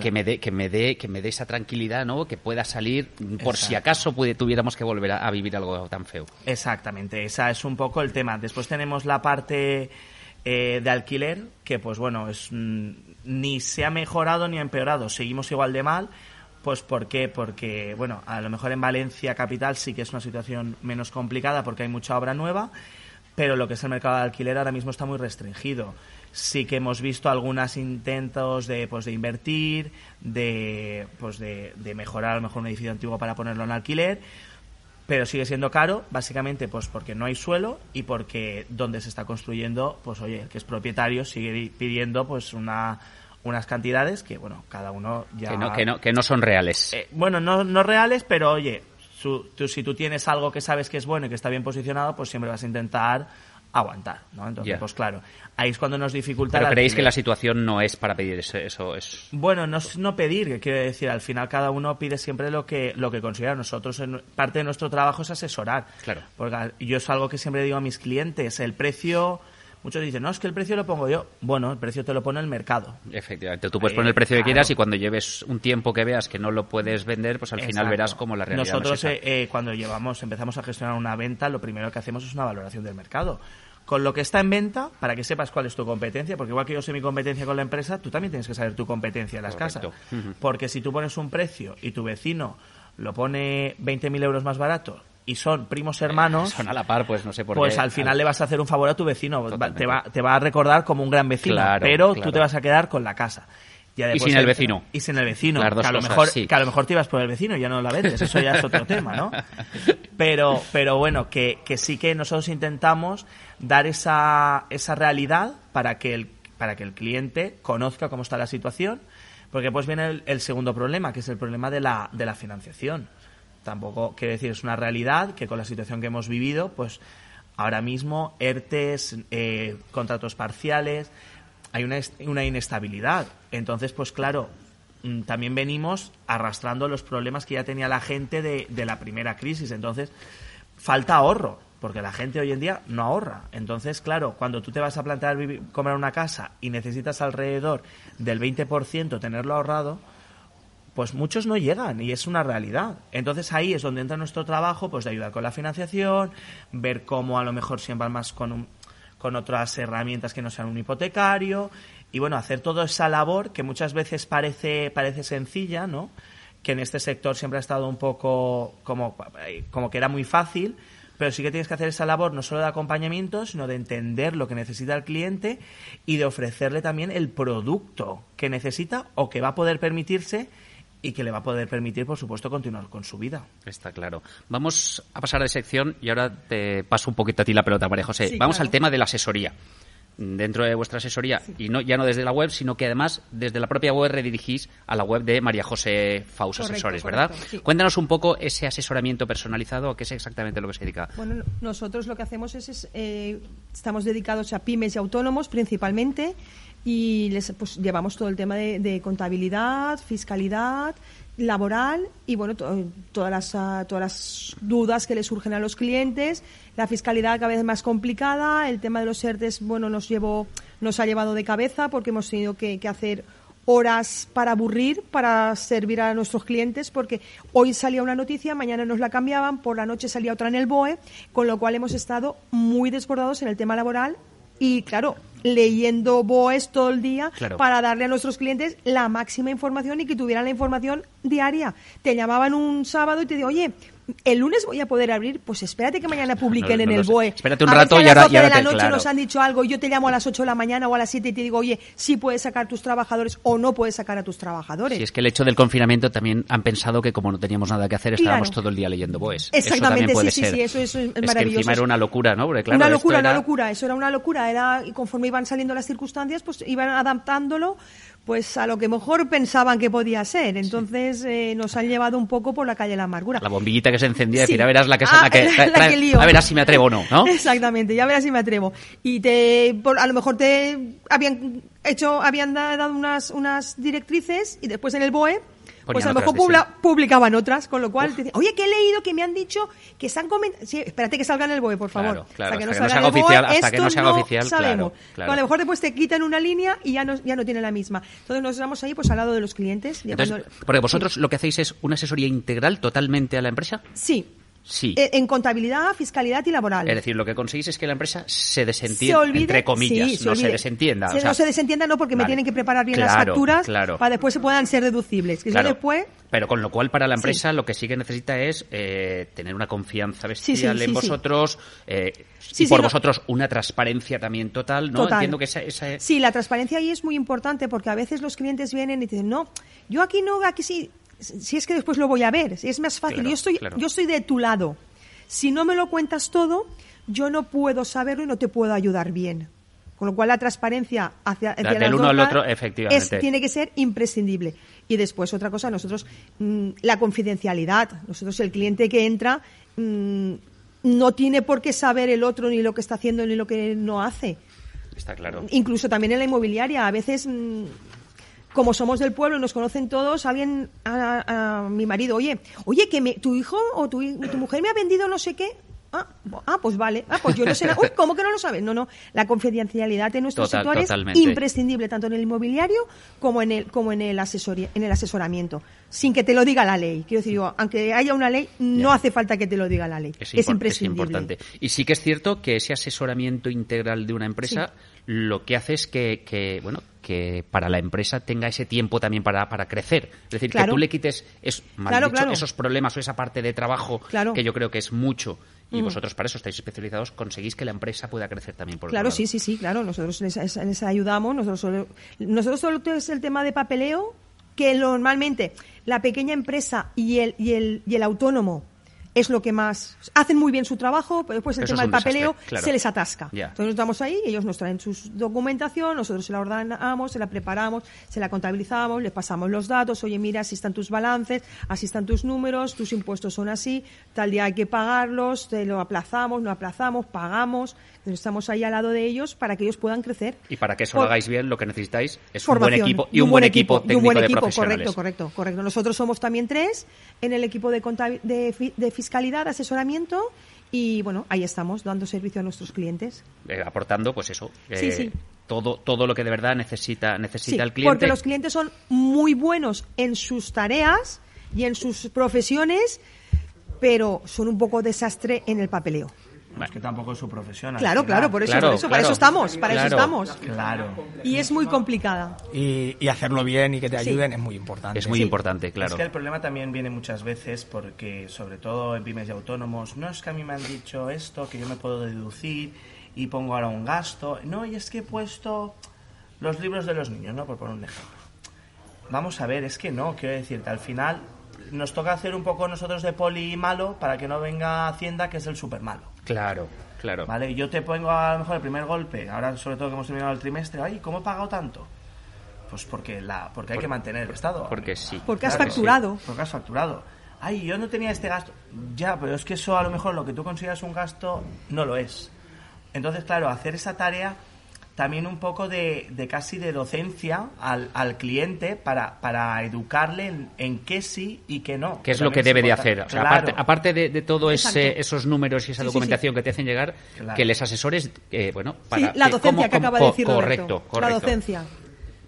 que me dé que me dé que me dé esa tranquilidad, ¿no? Que pueda salir por si acaso tuviéramos que volver a, a vivir algo tan feo. Exactamente, esa es un poco el tema. Después tenemos la parte eh, de alquiler, que pues bueno, es mm, ni se ha mejorado ni ha empeorado, seguimos igual de mal. Pues ¿por qué? Porque, bueno, a lo mejor en Valencia capital sí que es una situación menos complicada porque hay mucha obra nueva, pero lo que es el mercado de alquiler ahora mismo está muy restringido. Sí que hemos visto algunos intentos de, pues, de invertir, de, pues, de, de mejorar a lo mejor un edificio antiguo para ponerlo en alquiler, pero sigue siendo caro, básicamente pues porque no hay suelo y porque donde se está construyendo, pues oye, el que es propietario sigue pidiendo pues una unas cantidades que bueno, cada uno ya Que no, que no, que no son reales. eh, bueno, no, no reales, pero oye, su- tú- si tú tienes algo que sabes que es bueno y que está bien posicionado, pues siempre vas a intentar aguantar, ¿no? Entonces, pues claro, ahí es cuando nos dificulta Pero creéis que la situación no es para pedir eso, eso es Bueno, no es no pedir, que quiero decir, al final cada uno pide siempre lo que lo que considera. Nosotros, en- parte de nuestro trabajo es asesorar. Claro. Porque yo es algo que siempre digo a mis clientes, el precio, muchos dicen, no, es que el precio lo pongo yo. Bueno, el precio te lo pone el mercado. Efectivamente, tú puedes Eh, poner el precio que quieras y cuando lleves un tiempo que veas que no lo puedes vender, pues al final verás como la realidad no es Nosotros, esa. eh, eh, cuando llevamos, empezamos a gestionar una venta, lo primero que hacemos es una valoración del mercado. Con lo que está en venta, para que sepas cuál es tu competencia, porque igual que yo sé mi competencia con la empresa, tú también tienes que saber tu competencia en las Correcto. casas. Porque si tú pones un precio y tu vecino lo pone 20.000 euros más barato y son primos hermanos, (laughs) Son a la par, pues no sé por pues qué. al final le vas a hacer un favor a tu vecino. Totalmente. Te va, te va a recordar como un gran vecino, Claro, pero claro. tú te vas a quedar con la casa. Y sin el vecino. Y sin el vecino. Las dos que, a lo cosas, mejor, sí. que a lo mejor te ibas por el vecino y ya no la vendes. Eso ya es otro (laughs) tema, ¿no? Pero, pero bueno, que, que sí que nosotros intentamos dar esa, esa realidad para que, el, para que el cliente conozca cómo está la situación. Porque pues viene el, el segundo problema, que es el problema de la, de la financiación. Tampoco, quiero decir, es una realidad que con la situación que hemos vivido, pues ahora mismo ERTES, eh, contratos parciales, hay una, una inestabilidad. Entonces, pues claro, mm, también venimos arrastrando los problemas que ya tenía la gente de, de la primera crisis. Entonces, falta ahorro, porque la gente hoy en día no ahorra. Entonces, claro, cuando tú te vas a plantear vivir- comprar una casa y necesitas alrededor del 20% tenerlo ahorrado, pues muchos no llegan y es una realidad. Entonces ahí es donde entra nuestro trabajo, pues de ayudar con la financiación, ver cómo a lo mejor siempre más con, un- con otras herramientas que no sean un hipotecario y bueno, hacer toda esa labor que muchas veces parece, parece sencilla, ¿no? Que en este sector siempre ha estado un poco como, como que era muy fácil, pero sí que tienes que hacer esa labor no solo de acompañamiento, sino de entender lo que necesita el cliente y de ofrecerle también el producto que necesita o que va a poder permitirse y que le va a poder permitir, por supuesto, continuar con su vida. Está claro. Vamos a pasar de sección y ahora te paso un poquito a ti la pelota, María José. Sí, Vamos claro. al tema de la asesoría. Dentro de vuestra asesoría, y no ya no desde la web, sino que además desde la propia web redirigís a la web de María José Faus Correcto, Asesores, correcto, ¿verdad? sí. Cuéntanos un poco ese asesoramiento personalizado, a qué es exactamente lo que se dedica. Bueno, no- nosotros lo que hacemos es, es, eh, estamos dedicados a pymes y autónomos principalmente y les pues, llevamos todo el tema de, contabilidad, fiscalidad, laboral y bueno to- todas las ah, todas las dudas que le surgen a los clientes, la fiscalidad cada vez más complicada, el tema de los ERTES bueno nos llevó nos ha llevado de cabeza porque hemos tenido que hacer horas para aburrir, para servir a nuestros clientes, porque hoy salía una noticia, mañana nos la cambiaban, por la noche salía otra en el BOE, con lo cual hemos estado muy desbordados en el tema laboral y, claro, leyendo BOEs todo el día Claro. para darle a nuestros clientes la máxima información y que tuvieran la información diaria. Te llamaban un sábado y te digo, oye, el lunes voy a poder abrir, pues espérate que mañana publiquen No, en no el. BOE. Espérate un A rato a y las ahora- 12 y ahora de la noche claro. nos han dicho algo yo te llamo a las 8 de la mañana o a las 7 y te digo, oye, sí puedes sacar tus trabajadores o no puedes sacar a tus trabajadores. Si es que el hecho del confinamiento también han pensado que como no teníamos nada que hacer, estábamos Claro. todo el día leyendo BOEs. Exactamente, eso sí, sí, ser. sí, eso- eso es que maravilloso. encima era una locura, ¿no? Porque, claro, una locura, era- una locura, eso era una locura, era y conforme iban saliendo las circunstancias, pues iban adaptándolo pues a lo que mejor pensaban que podía ser. Entonces eh, nos han llevado un poco por la calle de la amargura. La bombillita que se encendía, Sí. decir, a verás la que, Ah, la que, (laughs) la que lío. a verás si me atrevo o no, ¿no? Exactamente, ya verás si me atrevo. Y te, por- a lo mejor te habían hecho, habían da- dado unas, unas directrices y después en el BOE, pues a lo mejor publicaban otras, con lo cual te dicen, oye, que he leído que me han dicho que están comentando. Sí, espérate que salga en el BOE, por favor. Claro, claro, hasta que no salga se en haga el BOE, oficial- hasta que no se haga oficial, sabemos. claro. A lo mejor después te quitan una línea y ya no, ya no tiene la misma. Entonces nos estamos ahí pues al lado de los clientes. ya Entonces, cuando- porque vosotros lo que hacéis es una asesoría integral totalmente a la empresa. Sí, Sí. eh, en contabilidad, fiscalidad y laboral. Es decir, lo que conseguís es que la empresa se se desentienda, olvide, entre comillas, sí, se no se desentienda. Se- o sea, no se desentienda, no, porque me tienen que preparar bien las facturas claro. para después se puedan ser deducibles. Que si no Claro. después, Pero con lo cual para la empresa lo que sí que necesita es eh, tener una confianza bestial sí, en vosotros eh, y por no. vosotros una transparencia también total, ¿no? Total. Entiendo que esa, esa- Sí, la transparencia ahí es muy importante porque a veces los clientes vienen y dicen, no, yo aquí no, aquí sí, si es que después lo voy a ver, si es más fácil, Claro, yo, estoy, claro. yo estoy de tu lado. Si no me lo cuentas todo, yo no puedo saberlo y no te puedo ayudar bien. Con lo cual la transparencia hacia, hacia del uno al otro, efectivamente. es- tiene que ser imprescindible. Y después otra cosa, nosotros mm, la confidencialidad. Nosotros el cliente que entra mm, no tiene por qué saber el otro ni lo que está haciendo ni lo que no hace está claro. incluso también en la inmobiliaria. A veces, mm, como somos del pueblo y nos conocen todos, alguien, a, a mi marido, oye, oye, que me, tu hijo o tu, mujer me ha vendido no sé qué. Ah, ah, pues vale. Ah, pues yo no sé. Uy, ¿cómo que no lo sabes? No, no. La confidencialidad en nuestro Total- sector totalmente. es imprescindible, tanto en el inmobiliario como en el, como en el, asesori- en el asesoramiento. Sin que te lo diga la ley. Quiero decir, yo, aunque haya una ley, no Ya. hace falta que te lo diga la ley. Es, imprescindible. es importante. Y sí que es cierto que ese asesoramiento integral de una empresa lo que hace es que, que, bueno, que para la empresa tenga ese tiempo también para, para crecer. Es decir, que tú le quites es, mal Claro, dicho, claro. esos problemas o esa parte de trabajo que yo creo que es mucho. Y vosotros para eso estáis especializados, conseguís que la empresa pueda crecer también por Claro, sí, sí, sí, claro. Nosotros les, les- les ayudamos. Nosotros solo, nosotros solo es el tema de papeleo que normalmente la pequeña empresa y el, y el, y el autónomo es lo que más hacen muy bien su trabajo, pero después el Eso tema del desastre, papeleo claro. se les atasca. Entonces nos estamos ahí, ellos nos traen su documentación, nosotros se la ordenamos, se la preparamos, se la contabilizamos, les pasamos los datos, oye, mira, así están tus balances, así están tus números, tus impuestos son así, tal día hay que pagarlos, te lo aplazamos, no aplazamos, pagamos, estamos ahí al lado de ellos para que ellos puedan crecer. Y para que eso Por- lo hagáis bien, lo que necesitáis es un buen equipo y un buen equipo y un buen de equipo, profesionales. correcto, correcto, correcto. Nosotros somos también tres en el equipo de, de, de fiscalidad, asesoramiento y bueno, ahí estamos dando servicio a nuestros clientes. Eh, aportando, pues eso, Sí, eh, sí. todo todo lo que de verdad necesita necesita Sí, el cliente. porque los clientes son muy buenos en sus tareas y en sus profesiones, pero son un poco desastre en el papeleo. Es que tampoco es su profesión. Claro, claro, por eso, Claro, por eso, para claro. eso estamos, para eso Claro. estamos. Claro. Y es muy complicada. Y, y hacerlo bien y que te Sí. ayuden es muy importante. es muy Sí. importante, claro. Es que el problema también viene muchas veces porque, sobre todo en pymes y autónomos, no es que a mí me han dicho esto, que yo me puedo deducir y pongo ahora un gasto. No, y es que he puesto los libros de los niños, ¿no? Por poner un ejemplo. Vamos a ver, es que no, quiero decirte, al final nos toca hacer un poco nosotros de poli malo para que no venga Hacienda, que es el super malo. Claro, claro. ¿Vale? Yo te pongo a lo mejor el primer golpe, ahora sobre todo que hemos terminado el trimestre, ay, ¿cómo he pagado tanto? Pues porque la porque hay Por- que mantener el estado. Porque sí. Porque has Claro que sí. facturado. Porque has facturado. Ay, yo no tenía este gasto. Ya, pero es que eso a lo mejor lo que tú consideras un gasto no lo es. Entonces, claro, hacer esa tarea también un poco de, de casi de docencia al, al cliente para, para educarle en, en qué sí y qué no. ¿Qué es lo que debe de hacer? O sea, Claro. aparte, aparte de, de todo ese, Exacto. esos números y esa Sí, sí, documentación que te hacen llegar, Claro. que les asesores, eh, bueno, Sí, para la docencia cómo- que cómo- acaba de decir correcto, correcto. La docencia.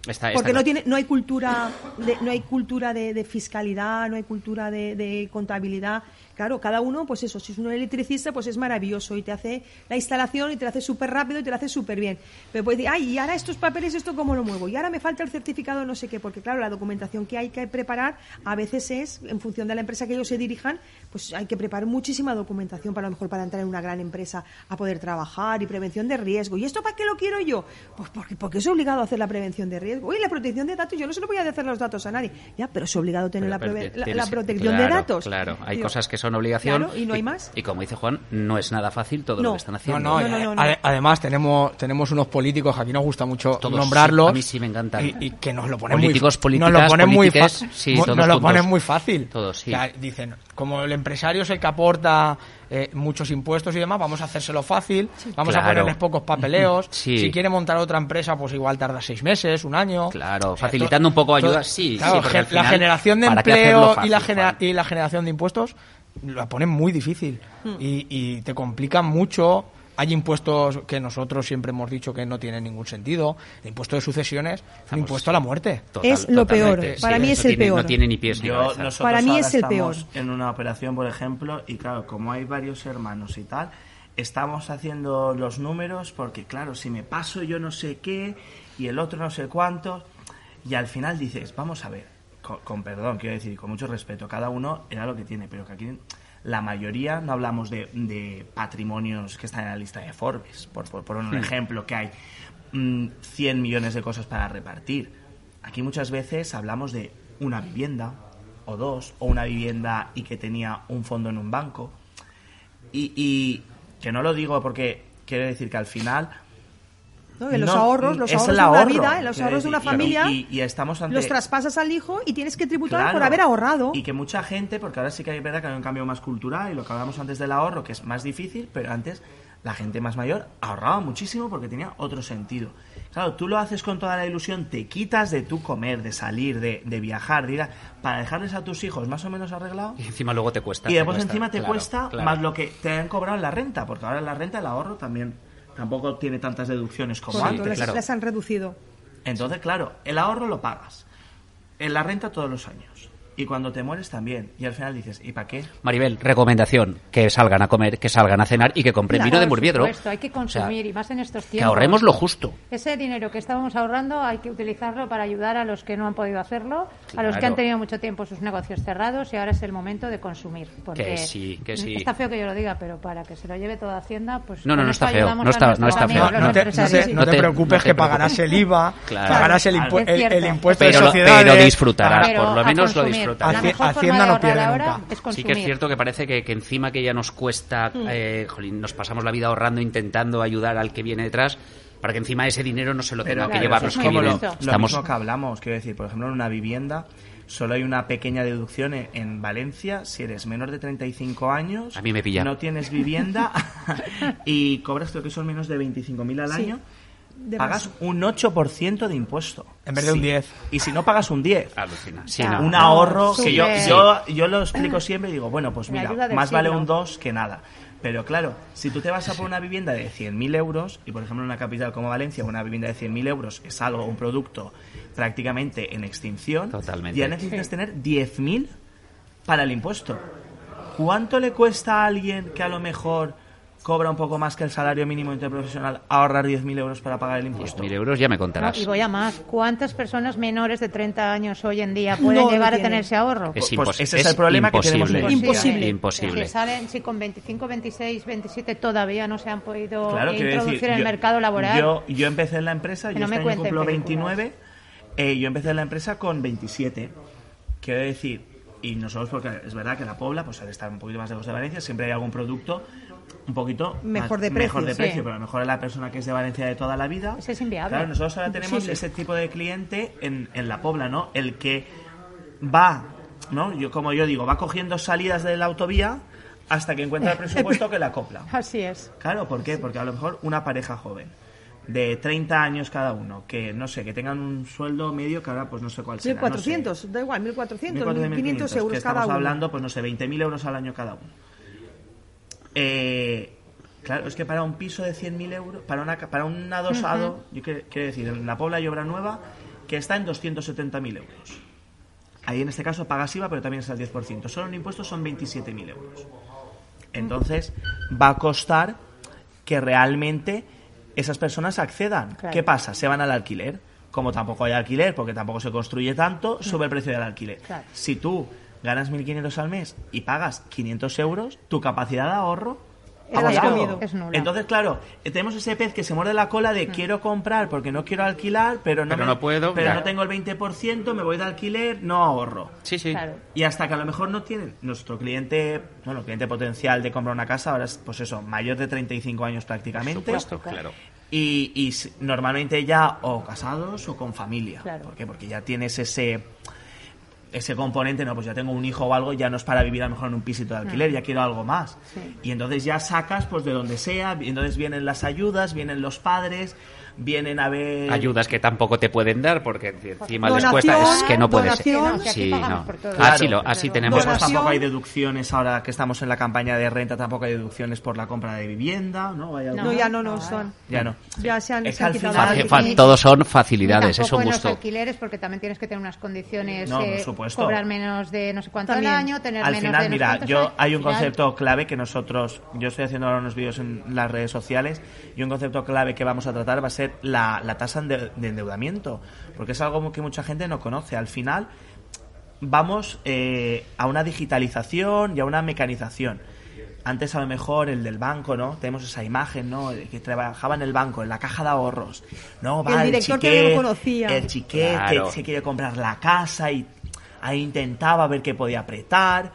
Está- Porque no tiene no hay cultura de, no hay cultura de, de fiscalidad no hay cultura de, de contabilidad claro cada uno pues eso si es un electricista pues es maravilloso y te hace la instalación y te la hace súper rápido y te la hace súper bien pero puedes decir ay y ahora estos papeles esto cómo lo muevo y ahora me falta el certificado de no sé qué porque claro la documentación que hay que preparar a veces es en función de la empresa que ellos se dirijan pues hay que preparar muchísima documentación para a lo mejor para entrar en una gran empresa a poder trabajar y prevención de riesgo y esto para qué lo quiero yo pues porque porque es obligado a hacer la prevención de riesgo. Uy, la protección de datos, yo no se lo voy a hacer los datos a nadie. Ya, pero es obligado tener Pero, la, pero la- protección claro, de datos. Claro, hay Digo, cosas que son obligación. Claro, y no hay más. Y como dice Juan, no es nada fácil todo lo que están haciendo. no, No, no, no, no. ade- además tenemos tenemos unos políticos que aquí nos gusta mucho Todos, nombrarlos sí, a mí sí me encantan. y, y que nos lo ponen Políticos, muy políticas, nos lo ponen muy fácil sí, mu- todos nos lo ponen muy fácil Todos, sí. O sea, dicen como el empresario es el que aporta eh, muchos impuestos y demás vamos a hacérselo fácil vamos a ponerles pocos papeleos (laughs) Sí. si quiere montar otra empresa pues igual tarda seis meses un año Claro, O sea, facilitando un poco ayuda, sí, claro, la final, generación de ¿para qué hacerlo empleo y la genera- Juan? y la generación de impuestos la ponen muy difícil Hmm. y, y te complican mucho. Hay impuestos que nosotros siempre hemos dicho que no tienen ningún sentido. El impuesto de sucesiones, un impuesto a la muerte. Total, Es lo peor. Para sí, mí es el tiene- peor. No tiene ni pies ni Yo- Para mí ahora es el estamos peor. En una operación, por ejemplo, y claro, como hay varios hermanos y tal, estamos haciendo los números porque, claro, si me paso yo no sé qué y el otro no sé cuánto, y al final dices, vamos a ver, con, con perdón, quiero decir, con mucho respeto, cada uno era lo que tiene, pero que aquí la mayoría no hablamos de, de patrimonios que están en la lista de Forbes, por, por un ejemplo, que hay mm, 100 millones de cosas para repartir. Aquí muchas veces hablamos de una vivienda o dos, o una vivienda y que tenía un fondo en un banco. Y, y que no lo digo porque quiero decir que al final... ¿no? Que los no, ahorros, los ahorros el de una ahorro, vida, los quiero ahorros de una familia, Y, y estamos ante... los traspasas al hijo y tienes que tributar por haber ahorrado. Y que mucha gente, porque ahora sí que hay verdad que hay un cambio más cultural y lo que hablamos antes del ahorro, que es más difícil, pero antes la gente más mayor ahorraba muchísimo porque tenía otro sentido. Claro, tú lo haces con toda la ilusión, te quitas de tu comer, de salir, de, de viajar, de ir a- para dejarles a tus hijos más o menos arreglado. Y encima luego te cuesta. Y después cuesta, encima te claro, cuesta claro. más lo que te han cobrado en la renta, porque ahora en la renta el ahorro también tampoco tiene tantas deducciones como Correcto, antes. claro. las han reducido. Entonces, claro, el ahorro lo pagas. En la renta todos los años. Y cuando te mueres también. Y al final dices, ¿y para qué? Maribel, recomendación, que salgan a comer, que salgan a cenar y que compren Claro, vino de por Murviedro. supuesto, hay que consumir y más en estos que tiempos. ahorremos lo justo. Ese dinero que estábamos ahorrando hay que utilizarlo para ayudar a los que no han podido hacerlo, a los que han tenido mucho tiempo sus negocios cerrados y ahora es el momento de consumir. Porque Que sí, que sí. Está feo que yo lo diga, pero para que se lo lleve toda Hacienda, pues. No, no, no está feo, ayudamos no a está- no nuestros está amigos, feo. los no te, no te- empresarios. no No te te- preocupes que pagarás el IVA, (laughs) Claro. pagarás el, el- el impuesto Pero de sociedades. pero disfrutarás, por lo menos lo consumir. La forma Hacienda de no pierde ahora nunca. es consumir. Sí que es cierto que parece que, que encima que ya nos cuesta, Mm. eh, jolín, nos pasamos la vida ahorrando, intentando ayudar al que viene detrás, para que encima ese dinero no se lo tenga Pero, que claro, llevar los es que lo, vienen. bonito. lo Estamos mismo que hablamos, quiero decir, por ejemplo, en una vivienda solo hay una pequeña deducción en, en Valencia si eres menor de 35 años, A mí me pilla. no tienes vivienda (laughs) y cobras creo que son menos de 25.000 al Sí. año, De pagas más. un 8% de impuesto. En vez de un 10. Y si no pagas un 10. Alucina. Sí, no. un No, ahorro que yo, yo, yo lo explico (clears throat) siempre y digo, bueno, pues mira, más vale un 2 que nada. Pero claro, si tú te vas a por una vivienda de 100.000 euros, y por ejemplo en una capital como Valencia, una vivienda de 100.000 euros es algo, un producto prácticamente en extinción, Totalmente. ya necesitas tener 10.000 para el impuesto. ¿Cuánto le cuesta a alguien que a lo mejor cobra un poco más que el salario mínimo interprofesional ahorrar 10.000 euros para pagar el impuesto? 10.000 euros ya me No, contarás. y voy a más. ¿Cuántas personas menores de 30 años hoy en día pueden No llegar a tener ese ahorro? Es, Pues ese es el problema que tenemos imposible. Imposible. Imposible. Si salen, si con 25, 26, 27 todavía no se han podido Claro, introducir decir, en el yo- mercado laboral. Yo, yo empecé en la empresa, Que yo no este me año cumplo películas. 29, eh, yo empecé en la empresa con 27. Quiero decir, y nosotros, porque es verdad que la Pobla, pues al estar un poquito más lejos de Valencia, siempre hay algún producto un poquito Mejor de mejor de precio, sí. pero a lo mejor es la persona que es de Valencia de toda la vida. Ese es inviable. Claro, nosotros ahora tenemos ese tipo de cliente en, en la Pobla, ¿no? El que va, ¿no? Yo como yo digo, va cogiendo salidas de la autovía hasta que encuentra el (laughs) presupuesto que la acopla. Así es. Claro, ¿por qué? Porque a lo mejor una pareja joven de 30 años cada uno, que no sé, que tengan un sueldo medio que ahora pues no sé cuál será. 1.400, da igual, 1.400, 1.400, 1.500 euros que cada estamos uno. hablando, pues no sé, 20.000 euros al año cada uno. Eh, claro, es que para un piso de 100.000 euros, para una, para un adosado, yo quiero, quiero decir, en la Pobla y Obra Nueva, que está en 270.000 euros. Ahí en este caso pagas IVA, pero también es al 10%. Solo en impuestos son 27.000 euros. Entonces, va a costar que realmente esas personas accedan. Claro. ¿Qué pasa? Se van al alquiler. Como tampoco hay alquiler, porque tampoco se construye tanto, sube el precio del alquiler. Claro. Si tú ganas 1.500 al mes y pagas 500 euros, tu capacidad de ahorro. Es nula. Entonces, claro, eh, tenemos ese pez que se muerde la cola de quiero comprar porque no quiero alquilar, pero no, Pero me- no puedo, pero no tengo el 20%, me voy de alquiler, no ahorro. Sí, sí. Claro. Y hasta que a lo mejor no tienen nuestro cliente, bueno, cliente potencial de comprar una casa, ahora es, pues eso, mayor de 35 años prácticamente. Por supuesto, claro. Y, y normalmente ya o casados o con familia. Claro. ¿Por qué? Porque ya tienes ese ese componente, no, pues ya tengo un hijo o algo, ya no es para vivir a lo mejor en un pisito de alquiler, ya quiero algo más. Sí. Y entonces ya sacas pues de donde sea, y entonces vienen las ayudas, vienen los padres, vienen a ver... Ayudas que tampoco te pueden dar porque encima les cuesta. Es que no puede ser. No, Sí, no. Así, lo, así tenemos. Pues Donación. tampoco hay deducciones ahora que estamos en la campaña de renta, tampoco hay deducciones por la compra de vivienda, ¿no? Hay algo- No, ya no, no, No, son. Ya no. Ya se han, Es se han quitado. final- todos son facilidades, Ni es tampoco un en los gusto. alquileres porque también tienes que tener unas condiciones, No, por eh, supuesto. cobrar menos de no sé cuánto También. al año, tener Al menos final, de no mira, cuántos yo años. hay un final, concepto clave que nosotros, yo estoy haciendo ahora unos vídeos en las redes sociales y un concepto clave que vamos a tratar va a ser la, la tasa de, de endeudamiento, porque es algo que mucha gente no conoce. Al final vamos eh, a una digitalización y a una mecanización. Antes a lo mejor el del banco, ¿no? Tenemos esa imagen, ¿no? De Que trabajaba en el banco, en la caja de ahorros. No, El va, director que chiquet, no lo conocía. El chiquet Claro. que se quiere comprar la casa y ahí intentaba ver qué podía apretar.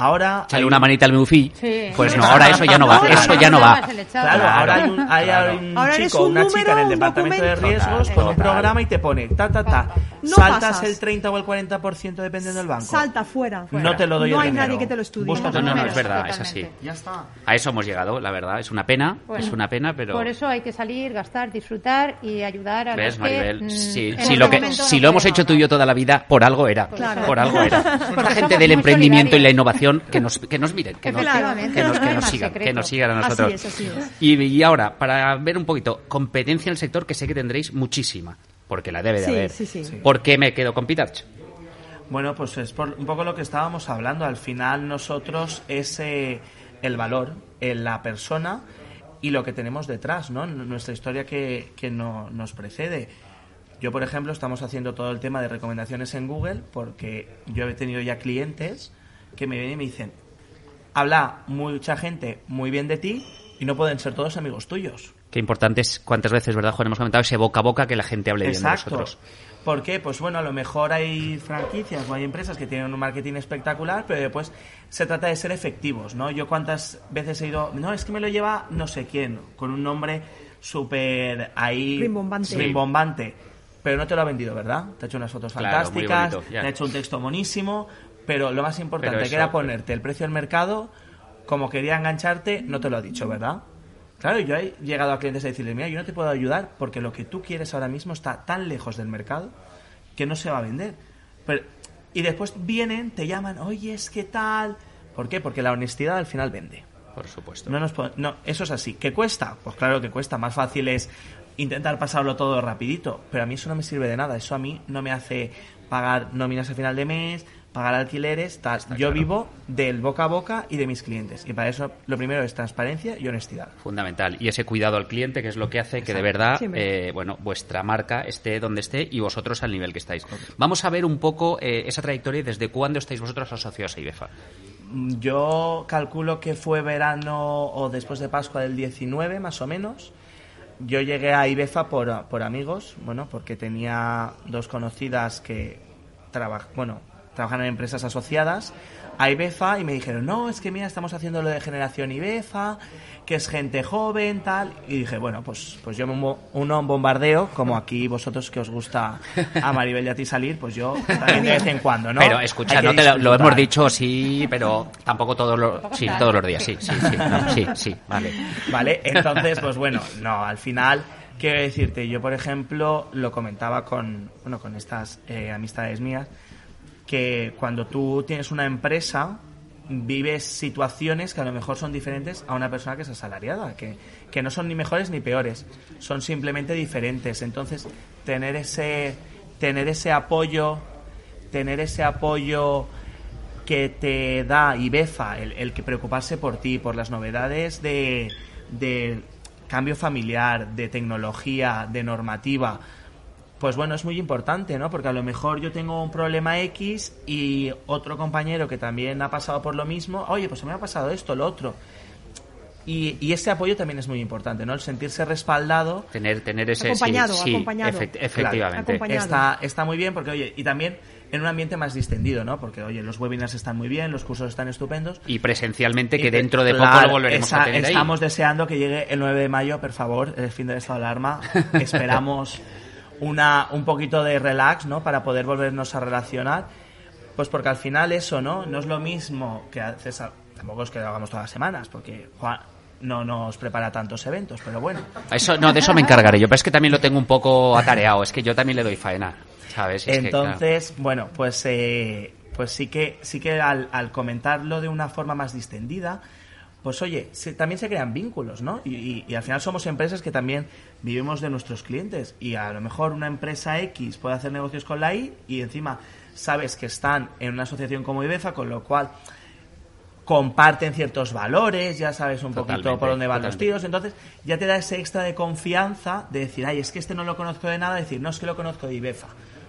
Ahora Echarle hay una un- manita al Mufi. Sí. Pues no, ahora eso ya no va. Ahora Eso ya no va. Claro, Claro, ahora hay un, hay claro. un Ahora chico, un una chica en el número, un departamento de documento. riesgos Total, con un total. programa y te pone ta ta ta. No Saltas pasas. el 30 o el 40% dependiendo del banco. Salta fuera. No te lo doy No el hay dinero. nadie que te lo estudie. Búscate No, no, no, un es número. verdad, es así. Totalmente. Ya está. A eso hemos llegado, la verdad. Es una pena, Bueno, es una pena, pero... Por eso hay que salir, gastar, disfrutar y ayudar a ¿Ves, los que, Maribel? mm, Si, en si este lo, que, si lo hemos hecho tú y yo toda la vida, por algo era. Por algo era. La gente del emprendimiento y la solidarios. Que nos, que nos miren, que nos, que nos, no que nos sigan, que nos sigan a Así nosotros. es, así es. Y, y ahora, para ver un poquito, competencia en el sector que sé que tendréis muchísima, porque la debe de Sí, haber. sí, sí. Sí. ¿Por qué me quedo con Pitarch? Bueno, pues es por un poco lo que estábamos hablando. Al final nosotros es eh, el valor en la persona y lo que tenemos detrás, ¿no? Nuestra historia que, que no- nos precede. Yo, por ejemplo, estamos haciendo todo el tema de recomendaciones en Google porque yo he tenido ya clientes que me vienen y me dicen, habla mucha gente muy bien de ti y no pueden ser todos amigos tuyos. Qué importante es, cuántas veces, ¿verdad, Juan? Hemos comentado ese boca a boca que la gente hable bien de Exacto. nosotros. ¿Por qué? Pues bueno, a lo mejor hay franquicias o hay empresas que tienen un marketing espectacular, pero después se trata de ser efectivos, ¿no? Yo cuántas veces he ido, no, es que me lo lleva no sé quién, con un nombre súper ahí... Rimbombante. rimbombante, pero no te lo ha vendido, ¿verdad? Te ha hecho unas fotos Claro, fantásticas, bonito, te ha hecho un texto monísimo, pero lo más importante que era ponerte el precio del mercado, como quería engancharte, no te lo ha dicho, ¿verdad? Claro, yo he llegado a clientes a decirles, mira, yo no te puedo ayudar porque lo que tú quieres ahora mismo está tan lejos del mercado que no se va a vender. Pero- y después vienen, te llaman, oye, es que tal... ¿Por qué? Porque la honestidad al final vende. Por supuesto. No nos no, eso es así. ¿Qué cuesta? Pues claro que cuesta. Más fácil es intentar pasarlo todo rapidito. Pero a mí eso no me sirve de nada. Eso a mí no me hace pagar nóminas a final de mes, pagar alquileres, tal. Yo claro. vivo del boca a boca y de mis clientes. Y para eso lo primero es transparencia y honestidad. Fundamental. Y ese cuidado al cliente, que es lo que hace que de verdad, eh, bueno, vuestra marca esté donde esté y vosotros al nivel que estáis. Vamos a ver un poco eh, esa trayectoria y desde cuándo estáis vosotros asociados a IBEFA. Mm, Yo calculo que fue verano o después de Pascua del 19, más o menos. Yo llegué a Ibefa por, por amigos, bueno, porque tenía dos conocidas que traba- bueno, trabajan en empresas asociadas a Ibefa y me dijeron, no, es que mira, estamos haciendo lo de generación Ibefa, que es gente joven, tal. Y dije, bueno, pues, pues yo me mo- uno a un bombardeo, como aquí vosotros que os gusta a Maribel y a ti salir, pues yo (laughs) también de vez en cuando, ¿no? Pero escucha, no te lo, hemos dicho, sí, pero tampoco todos los, sí, todos los días, sí, sí, sí, no, sí, sí, vale. ¿Vale? Entonces, pues bueno, no, al final, quiero decirte, yo por ejemplo lo comentaba con, bueno, con estas eh, amistades mías, que cuando tú tienes una empresa, vives situaciones que a lo mejor son diferentes a una persona que es asalariada, que, que no son ni mejores ni peores, son simplemente diferentes. Entonces, tener ese, tener ese apoyo, tener ese apoyo que te da IBEFA, el, el que preocuparse por ti, por las novedades de, de cambio familiar, de tecnología, de normativa, pues bueno, es muy importante, ¿no? Porque a lo mejor yo tengo un problema X y otro compañero que también ha pasado por lo mismo, oye, pues se me ha pasado esto, lo otro. Y, y ese apoyo también es muy importante, ¿no? El sentirse respaldado. Tener, tener ese... Acompañado, sí, sí, acompañado. efect- Claro, efectivamente. Acompañado. Está, está muy bien porque, oye, y también en un ambiente más distendido, ¿no? Porque, oye, los webinars están muy bien, los cursos están estupendos. Y presencialmente, que Y, dentro de poco lo volveremos esa- a tener ahí. Estamos deseando que llegue el 9 de mayo, por favor, el fin del estado de alarma. (laughs) Esperamos una, un poquito de relax, ¿no? Para poder volvernos a relacionar. Pues porque al final eso, ¿no? No es lo mismo que haces... Tampoco es que lo hagamos todas las semanas, porque Juan no nos prepara tantos eventos, pero bueno. Eso, no, de eso me encargaré yo, pero es que también lo tengo un poco atareado, es que yo también le doy faena, ¿sabes? Es que, claro. Entonces, bueno, pues, eh, pues sí que, sí que al, al comentarlo de una forma más distendida, pues oye, se- también se crean vínculos, ¿no? Y, y- y al final somos empresas que también vivimos de nuestros clientes. Y a lo mejor una empresa X puede hacer negocios con la Y y encima sabes que están en una asociación como IBEFA, con lo cual comparten ciertos valores, ya sabes un poquito por dónde van los totalmente. tiros, entonces ya te da ese extra de confianza de decir, ay, es que este no lo conozco de nada, decir, no, es que lo conozco de IBEFA.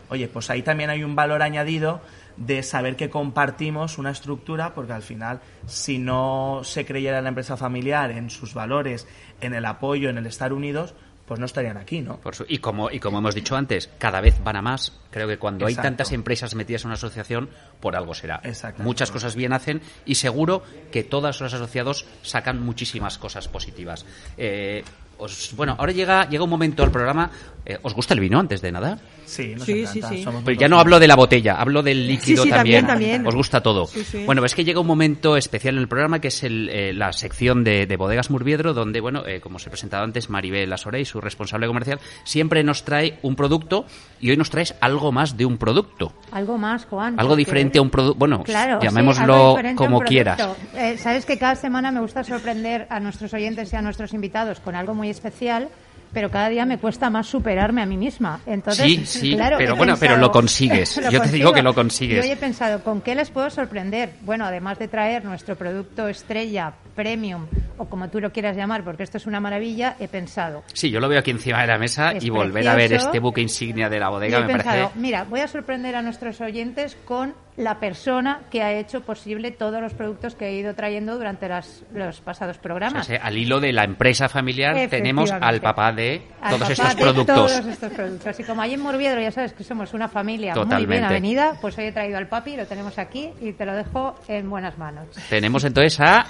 Oye, pues ahí también hay un valor añadido de saber que compartimos una estructura, porque al final, si no se creyera la empresa familiar en sus valores, en el apoyo, en el estar unidos, pues no estarían aquí, ¿no? Por su- y, como, y como hemos dicho antes, cada vez van a más. Creo que cuando hay tantas empresas metidas en una asociación, por algo será. Muchas cosas bien hacen y seguro que todos los asociados sacan muchísimas cosas positivas. Eh, os- bueno, ahora llega, llega un momento del programa. eh, ¿Os gusta el vino antes de nada? Sí, nos Sí, encanta, sí, sí. somos Pero muy ya no hablo de la botella, hablo del líquido sí, también. también, también. Os gusta todo. Sí, sí. Bueno, es que llega un momento especial en el programa que es el, eh, la sección de, de Bodegas Murviedro, donde, bueno, eh, como os he presentado antes, Maribel Asorey, su responsable comercial, siempre nos trae un producto y hoy nos traes algo más de un producto. Algo más, Juan. Algo diferente a un producto. Bueno, Claro, llamémoslo como quieras. Eh, Sabes que cada semana me gusta sorprender a nuestros oyentes y a nuestros invitados con algo muy especial, pero cada día me cuesta más superarme a mí misma. Entonces, Sí, sí, claro, pero bueno, pero lo consigues. (laughs) Lo Yo te digo que lo consigues. Yo he pensado, ¿con qué les puedo sorprender? Bueno, además de traer nuestro producto estrella, premium, o como tú lo quieras llamar, porque esto es una maravilla, he pensado, Sí, yo lo veo aquí encima de la mesa Es y volver a ver este buque insignia de la Y bodega he me pensado, parece. mira, voy a sorprender a nuestros oyentes con la persona que ha hecho posible todos los productos que he ido trayendo durante las- los pasados O sea, programas. se- al hilo de la empresa familiar tenemos al papá de Al todos papá estos de productos. todos estos productos. Y como allí en Morviedro ya sabes que somos una familia muy bien avenida, pues hoy he traído al papi, lo tenemos aquí y te lo dejo en buenas manos. Tenemos entonces a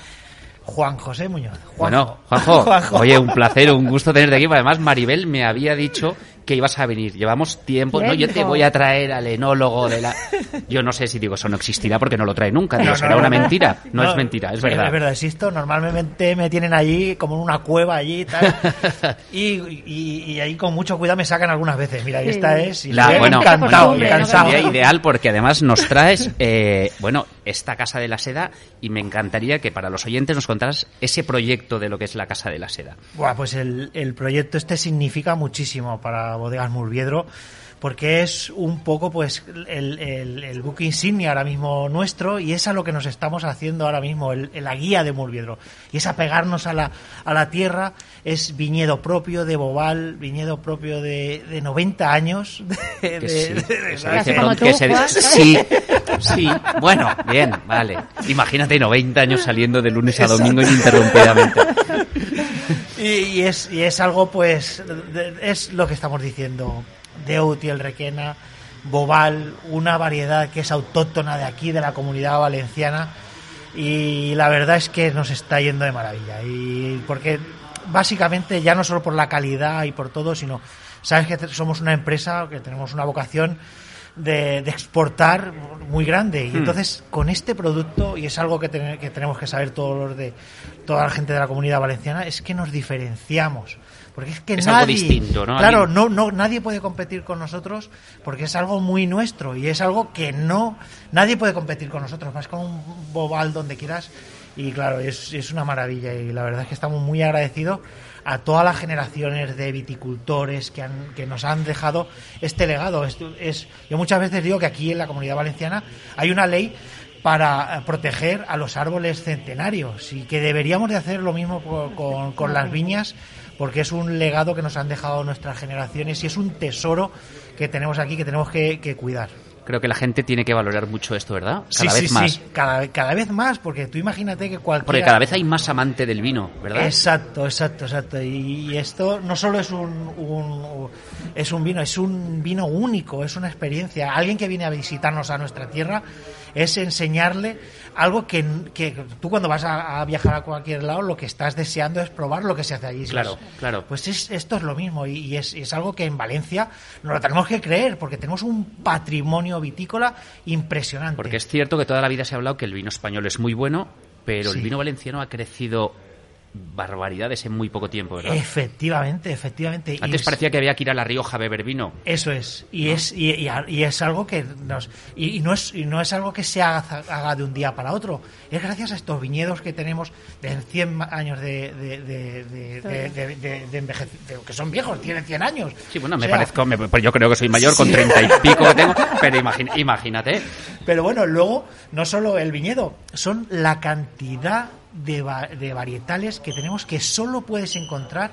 Juan José Muñoz. Juanjo. Bueno, Juanjo, (laughs) Juanjo. oye, un placer, un gusto tenerte aquí. Además, Maribel me había dicho que ibas a venir. Llevamos tiempo. No, yo te voy a traer al enólogo de la. (laughs) Yo no sé si digo eso no existirá porque no lo trae nunca. Digo, No, no, será no, una no. mentira. No, es mentira, es verdad. Es verdad, existo. Normalmente me tienen allí como en una cueva allí y tal. (laughs) y, ahí con mucho cuidado me sacan algunas veces. Mira, y Sí. esta es. Y La- bueno, encantado, encantado. sería ideal porque además nos traes, eh, bueno, esta Casa de la Seda y me encantaría que para los oyentes nos contaras ese proyecto de lo que es la Casa de la Seda. Buah, pues el, el proyecto este significa muchísimo para Bodegas Murviedro porque es un poco pues el, el, el buque insignia ahora mismo nuestro y es a lo que nos estamos haciendo ahora mismo, el, la guía de Murviedro. Y es apegarnos a la, a la tierra, es viñedo propio de Bobal, viñedo propio de, de 90 años. (laughs) De, Que de- sí, de- que se ¿sabes? dice como pronto, que tú, se- Juan. sí, sí, bueno, bien, vale. Imagínate 90 años saliendo de lunes a domingo ininterrumpidamente. Y, y es, y es algo, pues, de- es lo que estamos diciendo. Deutiel, Requena, Bobal, una variedad que es autóctona de aquí, de la comunidad valenciana. Y la verdad es que nos está yendo de maravilla. Y porque básicamente ya no solo por la calidad y por todo, sino sabes que somos una empresa que tenemos una vocación de, de exportar muy grande. Y Hmm. entonces, con este producto, y es algo que, ten- que tenemos que saber todos los de toda la gente de la comunidad valenciana, es que nos diferenciamos. Porque es que Es algo nadie, distinto, ¿no? Claro, no, no, nadie puede competir con nosotros porque es algo muy nuestro y es algo que no, nadie puede competir con nosotros. Vas con un bobal donde quieras y claro, es, es una maravilla y la verdad es que estamos muy agradecidos a todas las generaciones de viticultores que, han, que nos han dejado este legado. Es, yo muchas veces digo que aquí en la comunidad valenciana hay una ley para eh, proteger a los árboles centenarios y que deberíamos de hacer lo mismo co- con, con las viñas porque es un legado que nos han dejado nuestras generaciones y es un tesoro que tenemos aquí que tenemos que, que cuidar. Creo que la gente tiene que valorar mucho esto, ¿verdad? Sí, Cada sí, vez sí, más. cada, cada vez más, porque tú imagínate que cualquier... Porque cada vez hay más amante del vino, ¿verdad? Exacto, exacto, exacto. Y, y esto no solo es un, un- es un vino, es un vino único, es una experiencia. Alguien que viene a visitarnos a nuestra tierra es enseñarle algo que, que tú cuando vas a, a viajar a cualquier lado lo que estás deseando es probar lo que se hace allí. Claro, claro. Pues es, esto es lo mismo y, y es, es algo que en Valencia nos lo tenemos que creer porque tenemos un patrimonio vitícola impresionante. Porque es cierto que toda la vida se ha hablado que el vino español es muy bueno, pero Sí. el vino valenciano ha crecido barbaridades en muy poco tiempo, ¿verdad? Efectivamente, efectivamente. Y Antes es- parecía que había que ir a La Rioja a beber vino. Eso es, y es y, y a- y es algo que nos y, y no es y no es algo que se haga, haga de un día para otro. Es gracias a estos viñedos que tenemos de 100 ma- años de de, de, de, de- de- de- de envejec- de- que son viejos, tienen 100 años. Sí, bueno, O me sea, parezco, me- pues yo creo que soy mayor con Sí. treinta y pico que tengo, (laughs) pero imagina- imagínate. Pero bueno, luego no solo el viñedo, son la cantidad de, va- de varietales que tenemos que solo puedes encontrar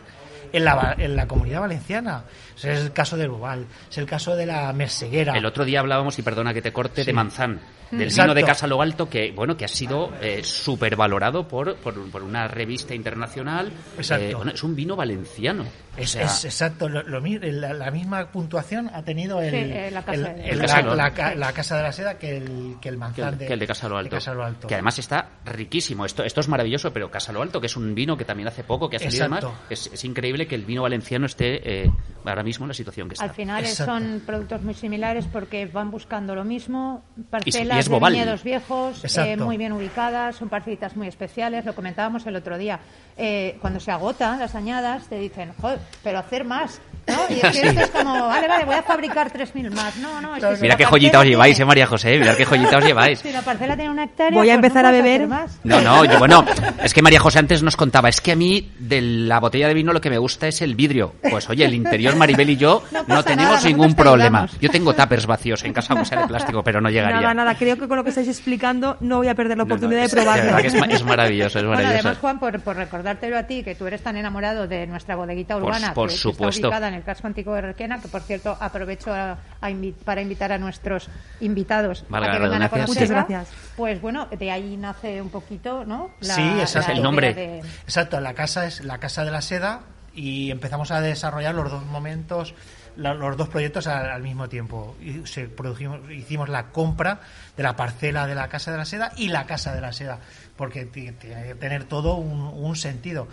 en la, en la comunidad valenciana. O sea, es el caso del Bobal, es el caso de la Merseguera. El otro día hablábamos, y perdona que te corte, de manzán, del Exacto. vino de Casa Lo Alto, que bueno, que ha sido eh, súper valorado por, por, por una revista internacional. Exacto. Eh, es un vino valenciano. O Es, sea, es exacto, lo, lo la, la misma puntuación ha tenido el, Sí, eh, la Casa el- de- el- La Casa la, de- la ca- la Casa de la Seda que el, que el que manzán el, de, que el de Casa Lo Alto. de Casa Lo Alto. Que además está riquísimo. Esto, esto es maravilloso, pero Casa Lo Alto, que es un vino que también hace poco, que ha salido además, es, es increíble que el vino valenciano esté eh, ahora mismo en la situación que está. Al final Exacto. son productos muy similares porque van buscando lo mismo, Y parcelas es de viñedos viejos, eh, muy bien ubicadas, son parcelitas muy especiales, lo comentábamos el otro día. Eh, cuando se agotan las añadas, te dicen, joder, pero hacer más. ¿No? Y es que esto es como, vale, vale, voy a fabricar 3.000 más. No, no, es que si Mira qué joyita os tiene- lleváis, eh, María José. Mira qué joyita os lleváis. Si la parcela tiene una hectárea, Voy a pues no empezar a puedes beber. hacer más. No, no, yo, bueno, es que María José antes nos contaba, es que a mí de la botella de vino lo que me gusta es el vidrio. Pues oye, el interior Maribel y yo (laughs) No no, tenemos nada, ningún problema. ayudamos. Yo tengo tuppers vacíos en casa, aunque sea de plástico, pero no llegaría. Nada, nada, creo que con lo que estáis explicando no voy a perder la No, no, oportunidad es- de probarlo. que es, es maravilloso, es Bueno, maravilloso. además, Juan, por, por recordártelo a ti, que tú eres tan enamorado de nuestra bodeguita Por- urbana, por que, que supuesto. está ubicada en el casco antiguo de Requena, que por cierto aprovecho a- a invi- para invitar a nuestros invitados Valga a que la vengan a redundancia, conocerla. sí. Muchas gracias. Pues bueno, de ahí nace un poquito, ¿no? La- sí, exacto. la El nombre. de- Exacto, la casa es la casa de la seda y empezamos a desarrollar los dos momentos, la- los dos proyectos al, al mismo tiempo. Y se produjimos, hicimos la compra de la parcela de la casa de la seda y la casa de la seda, porque ti- tiene que tener todo un, un sentido.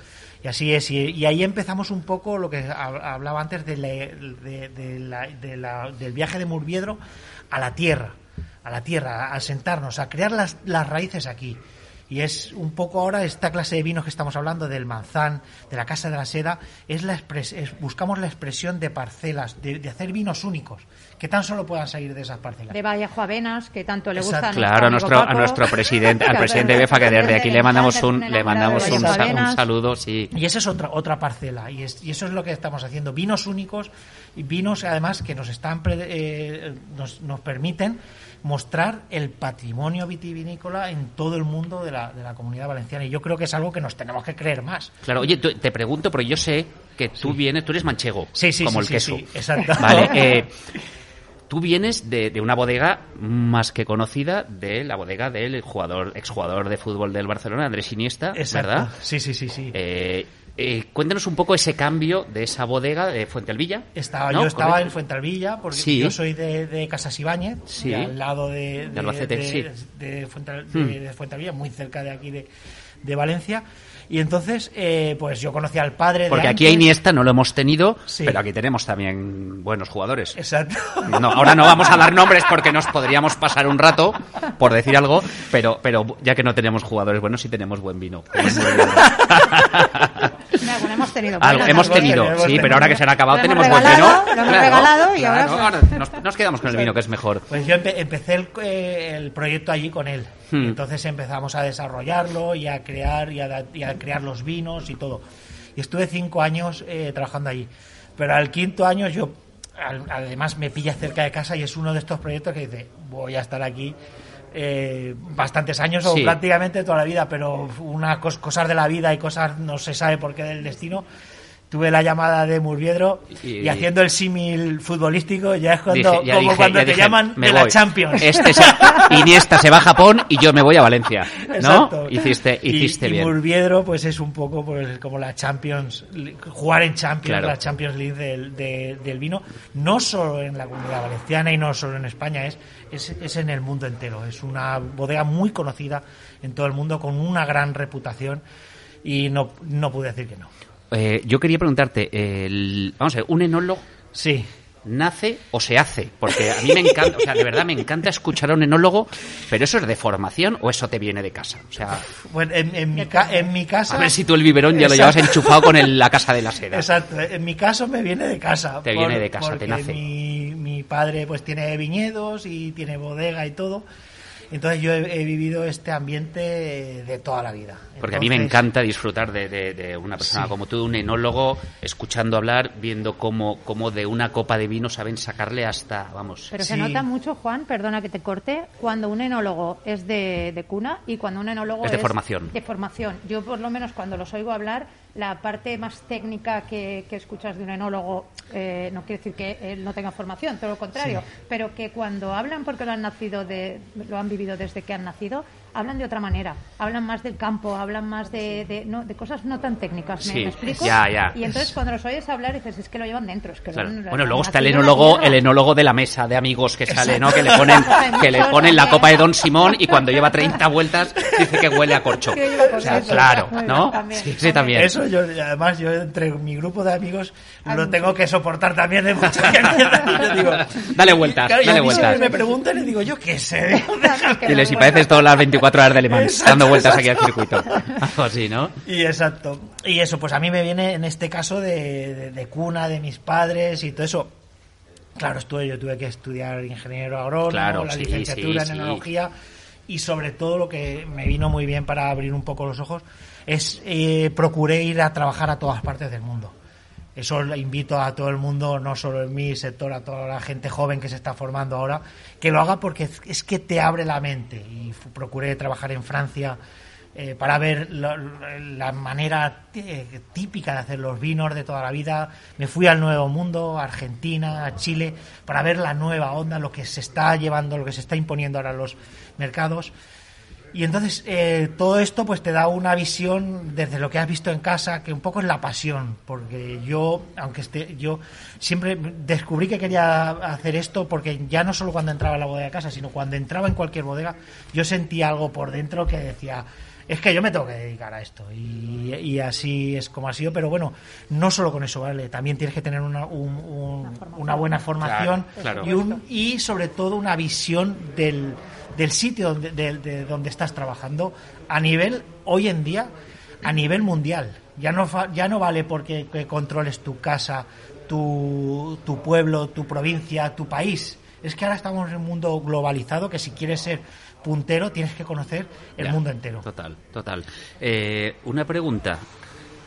Y así es, y, ahí empezamos un poco lo que hab- hablaba antes de del viaje de Murviedro a la tierra, a la tierra, a sentarnos, a crear las, las raíces aquí. Y es un poco ahora esta clase de vinos que estamos hablando del manzán, de la casa de la seda, es la expres- es- buscamos la expresión de parcelas, de, de hacer vinos únicos, que tan solo puedan salir de esas parcelas. de Vallejo Avenas, que tanto le gusta Exacto. Claro, a nuestro, a Paco. nuestro presidente, al (laughs) presidente a Befa, que desde aquí le mandamos un, le mandamos un, un saludo, sí. Y esa es otra otra parcela y, es- y eso es lo que estamos haciendo vinos únicos y vinos además que nos están pre- eh, nos, nos permiten mostrar el patrimonio vitivinícola en todo el mundo de la, de la comunidad valenciana y yo creo que es algo que nos tenemos que creer más Claro, oye, te pregunto, porque yo sé que tú vienes, tú eres manchego, Sí, sí, como el queso. sí, exacto. (laughs) Vale, eh, (laughs) tú vienes de, de una bodega más que conocida de la bodega del jugador, exjugador de fútbol del Barcelona, Andrés Iniesta, Exacto. ¿verdad? sí sí sí sí Eh, eh, cuéntanos un poco ese cambio de esa bodega de Fuente Alvilla. Estaba, ¿no? yo estaba ¿Correcto? en Fuentalvilla, porque Sí. yo soy de, de Casas Ibáñez, Sí. al lado de, De Albacete, de, sí. de Fuental- Hmm. muy cerca de aquí de, de Valencia. Y entonces, eh, pues yo conocí al padre Porque de aquí a. Iniesta no lo hemos tenido, Sí. pero aquí tenemos también buenos jugadores. Exacto. No, ahora no vamos a dar nombres porque nos podríamos pasar un rato por decir algo, pero, pero ya que no tenemos jugadores buenos, sí tenemos buen vino. (laughs) Tenemos buen vino. Hemos tenido. Algo hemos tenido, hemos sí, tenido. pero ahora que se han acabado Lo tenemos hemos buen vino. regalado, lo hemos regalado y ahora- claro, ahora nos, nos quedamos con el vino que es mejor. Pues yo empe- empecé el, eh, el proyecto allí con él. Hmm. Entonces empezamos a desarrollarlo y a crear y a, y a crear los vinos y todo. Y estuve cinco años eh, trabajando allí. Pero al quinto año yo, al- además me pilla cerca de casa y es uno de estos proyectos que dice, voy a estar aquí eh, bastantes años o Sí. prácticamente toda la vida, pero una cos- cosas de la vida y cosas no se sabe por qué del destino tuve la llamada de Murviedro Y- y, haciendo el símil futbolístico ya es cuando, Dije- ya como dije- cuando ya te dije, llaman de la. Champions. Este se- Iniesta se va a Japón y yo me voy a Valencia. ¿No? Exacto. Hiciste, Y- hiciste y, bien. Murviedro pues es un poco pues, como la Champions, jugar en Champions, Claro. la Champions League del, de- del vino, no solo en la comunidad valenciana y no solo en España, es, es, es en el mundo entero. Es una bodega muy conocida en todo el mundo, con una gran reputación y no, no pude decir que no. Eh, yo quería preguntarte, el- vamos a ver, ¿un enólogo Sí. nace o se hace? Porque a mí me encanta, o sea, de verdad me encanta escuchar a un enólogo, pero ¿eso es de formación o eso te viene de casa? O sea, Bueno, en, en mi, ca- en mi casa... a ver si tú el biberón ya lo llevas enchufado con el- la casa de la seda. Exacto, en mi caso me viene de casa. Te viene de casa, te nace. Mi, mi padre pues tiene viñedos y tiene bodega y todo. Entonces yo he, he vivido este ambiente de toda la vida. Porque a mí me encanta disfrutar de, de- de una persona Sí. como tú, de un enólogo, escuchando hablar, viendo cómo, cómo de una copa de vino saben sacarle hasta, vamos. Pero se nota mucho, Juan, perdona que te corte, cuando un enólogo es de, de cuna y cuando un enólogo Es de formación. De formación. Yo, por lo menos, cuando los oigo hablar, la parte más técnica que, que escuchas de un enólogo eh, no quiere decir que él no tenga formación, todo lo contrario, Sí. pero que cuando hablan porque lo han nacido, de, lo han vivido desde que han nacido, hablan de otra manera. Hablan más del campo, hablan más de, de, no, de cosas no tan técnicas. ¿Me, Sí, me explico? ya, ya. Y entonces cuando los oyes hablar dices, es que lo llevan dentro. Es que lo Claro. lo Bueno, luego está el enólogo, el enólogo de la mesa de amigos que sale, ¿no? Que le ponen, (laughs) que le ponen la copa de Don Simón y cuando lleva 30 vueltas dice que huele a corcho. O sea, corcho. claro, ¿no? bien, también, Sí, sí, también. Eso yo, además, yo entre mi grupo de amigos lo tengo que soportar también de mucha gente. (laughs) Yo digo, Dale vueltas, claro, y a dale vueltas. me preguntan y digo, yo qué sé. (laughs) Dile si pareces todas las 24 horas de Le Mans, Exacto, dando vueltas aquí al circuito. Algo así, ¿no? Y exacto. Y eso, pues a mí me viene en este caso de, de- de cuna, de mis padres y todo eso. Claro, estuve, yo tuve que estudiar ingeniero agrónomo, Claro, la sí, licenciatura sí, en sí. enología y sobre todo lo que me vino muy bien para abrir un poco los ojos es eh, procuré ir a trabajar a todas partes del mundo. Eso le invito a todo el mundo, no solo en mi sector, a toda la gente joven que se está formando ahora, que lo haga porque es- que te abre la mente. Y procuré trabajar en Francia eh, para ver la, la manera eh, típica de hacer los vinos de toda la vida. Me fui al Nuevo Mundo, a Argentina, a Chile, para ver la nueva onda, lo que se está llevando, lo que se está imponiendo ahora en los mercados. Y entonces eh, todo esto pues te da una visión desde lo que has visto en casa, que un poco es la pasión, porque yo, aunque esté, yo siempre descubrí que quería hacer esto porque ya no solo cuando entraba en la bodega de casa, sino cuando entraba en cualquier bodega, yo sentía algo por dentro que decía, es que yo me tengo que dedicar a esto. Y, y así es como ha sido, pero bueno, no solo con eso, ¿vale? También tienes que tener una, un- un- una buena formación Claro, claro. y, un, y sobre todo una visión del, del sitio donde, de, de donde estás trabajando a nivel, hoy en día, a nivel mundial. Ya no, ya no vale porque que controles tu casa, tu, tu pueblo, tu provincia, tu país. Es que ahora estamos en un mundo globalizado que si quieres ser puntero tienes que conocer el Ya, mundo entero. Total, total. Eh, una pregunta.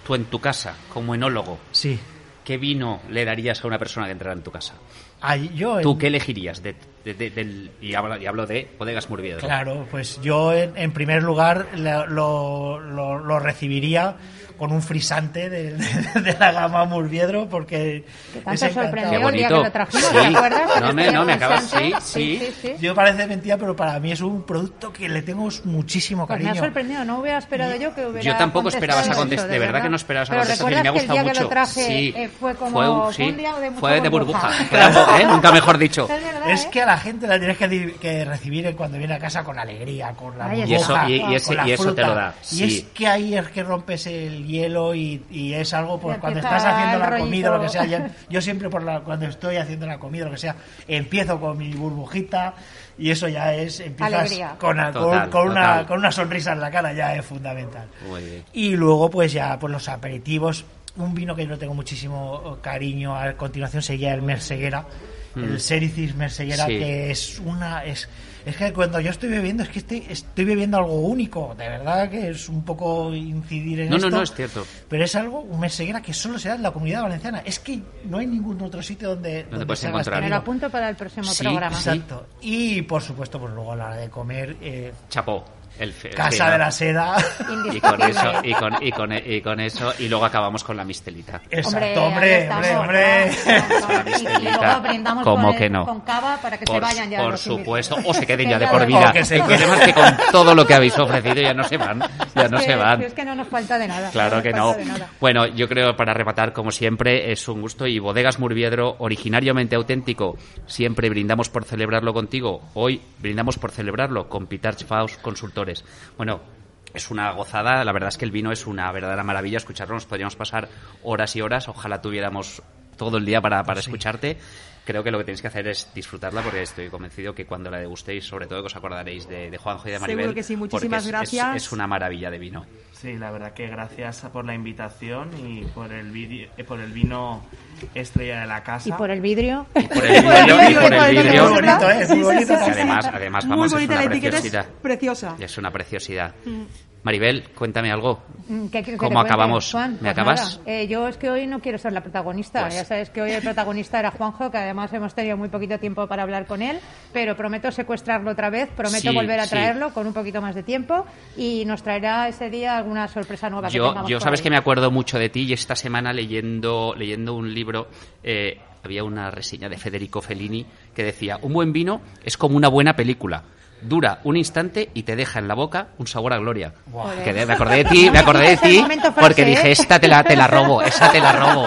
Tú en tu casa, como enólogo, Sí. ¿qué vino le darías a una persona que entrara en tu casa? Ay, yo ¿Tú en- qué elegirías? De, de- de- del, y, hablo, y hablo de bodegas Murviedro. Claro, pues yo en, en primer lugar lo, lo- lo- lo recibiría con un frisante de, de- de la gama Murviedro porque tanto es sorprendió el día que lo trajimos, ¿te acuerdas? No, me, no, me acabas, sí, sí. Sí, sí, sí. Yo parece mentira, pero para mí es un producto que le tengo muchísimo Pues me ha cariño. sorprendido, no hubiera esperado yo que hubiera Yo tampoco esperaba esa contestado contestación, eso, de verdad que no esperaba esa Pero contestación y me ha ¿recuerdas que el gustado día que lo mucho. traje Sí. eh, fue como Fue un- sí, un día de mucha fue de burbuja? burbuja. (laughs) ¿eh? Nunca mejor dicho. Es verdad, Es ¿eh? que a la gente la tienes que, que recibir cuando viene a casa con alegría, con la Ay, Y eso- burbuja, y- y ese- con la y eso te lo da, Y sí. es que ahí es que rompes el hielo y, y es algo, pues cuando estás haciendo la rollito. comida, lo que sea, (laughs) yo siempre por la, cuando estoy haciendo la comida, lo que sea, empiezo con mi burbujita y eso ya es, empiezas Alegría. con, a- con- Total, con una, con una sonrisa en la cara, ya es fundamental. Muy bien. Y luego, pues ya, pues los aperitivos. Un vino que yo tengo muchísimo cariño a continuación sería el Merseguera, Mm. el Sericis Merseguera, Sí. que es una. Es, es que cuando yo estoy bebiendo, es que estoy, estoy bebiendo algo único, de verdad que es un poco incidir en No, esto. no, no, es cierto. Pero es algo, un Merseguera que solo se da en la comunidad valenciana. Es que no hay ningún otro sitio donde, donde puedes se encontrar. Me lo apunto para el próximo Sí, programa. sí. Exacto. Y por supuesto, pues luego a la hora de comer, eh, Chapó. El fe- Casa de la Seda. Y con eso, y con, y con, y con eso, y luego acabamos con la mistelita. Exacto, hombre, hombre, hombre. Y, y luego brindamos ¿Cómo con, que no? con cava para que Por, se vayan ya. por los supuesto, o se queden Que ya de por vida. Que se El problema es que con todo lo que habéis ofrecido ya no se van, ya Es no que- se van. Es que no nos falta de nada. Claro que no. Bueno, yo creo para rematar, como siempre, es un gusto y Bodegas Murviedro, originariamente auténtico, siempre brindamos por celebrarlo contigo. Hoy brindamos por celebrarlo con Pitarch Faust Bueno, es una gozada, la verdad es que el vino es una verdadera maravilla escucharlo, nos podríamos pasar horas y horas, ojalá tuviéramos todo el día para, para escucharte. Creo que lo que tenéis que hacer es disfrutarla porque estoy convencido que cuando la degustéis, sobre todo que os acordaréis de, de Juanjo y de Seguro Maribel. que sí, muchísimas es- gracias. es una maravilla de vino. Sí, la verdad que gracias por la invitación y por el, vidi- eh, por el vino estrella de la casa. Y por el vidrio. (laughs) por el vidrio, y por el vidrio. Muy bonito, ¿eh? Muy bonito. Que además, además Muy vamos, es bonita una la etiqueta, es preciosidad. preciosa. Es una preciosidad. Maribel, cuéntame algo. Mm, ¿Qué que ¿Cómo acabamos? Juan? ¿Me Pues acabas? eh, yo es que hoy no quiero ser la protagonista. Pues- Ya sabes que hoy el protagonista era Juanjo, que además hemos tenido muy poquito tiempo para hablar con él, pero prometo secuestrarlo otra vez, prometo Sí, volver a sí. traerlo con un poquito más de tiempo y nos traerá ese día alguna sorpresa nueva que Yo, tengamos yo sabes ahí. que me acuerdo mucho de ti y esta semana leyendo, leyendo un libro eh, había una reseña de Federico Fellini que decía, un buen vino es como una buena película. Dura un instante y te deja en la boca un sabor a gloria. Joder. Que de- me acordé de ti, me acordé de (laughs) ti porque ¿eh? dije, esta te la, te la robo, (laughs) esa te la robo.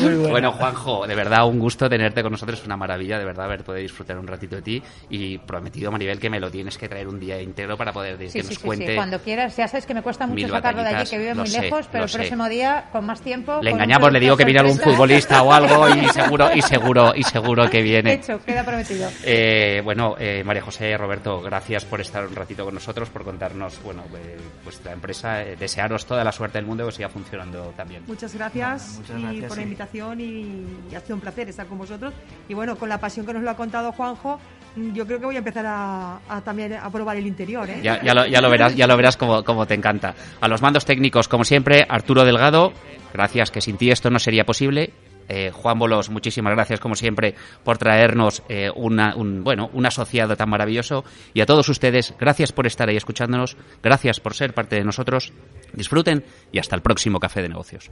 Muy bueno. (laughs) Bueno, Juanjo, de verdad un gusto tenerte con nosotros, es una maravilla, de verdad, haber podido disfrutar un ratito de ti y prometido, Maribel, que me lo tienes que traer un día íntegro para poder Sí, que sí, nos sí, sí, cuente. cuando quieras. Ya sabes que me cuesta mucho sacarlo de allí, que vive muy sé, lejos, pero el sé. próximo día, con más tiempo... Le engañamos, le digo que viene algún futbolista o algo y seguro, y seguro, y seguro que viene. Hecho, queda prometido. Eh, bueno, eh, María José, Roberto, gracias por estar un ratito con nosotros, por contarnos, bueno, eh, vuestra empresa, eh, desearos toda la suerte del mundo que siga funcionando también. Muchas gracias, Muchas y gracias, por la sí. invitación y, y ha sido un placer estar con vosotros. Y bueno, con la pasión que nos lo ha contado Juanjo, mm, yo creo que voy a empezar a, a también a probar el interior. ¿eh? Ya, ya lo, ya lo verás, ya lo verás como, como te encanta. A los mandos técnicos, como siempre, Arturo Delgado, gracias, que sin ti esto no sería posible. Eh, Juan Bolos, muchísimas gracias, como siempre, por traernos eh, un, bueno, un asociado tan maravilloso. Y a todos ustedes, gracias por estar ahí escuchándonos, gracias por ser parte de nosotros. Disfruten y hasta el próximo Café de Negocios.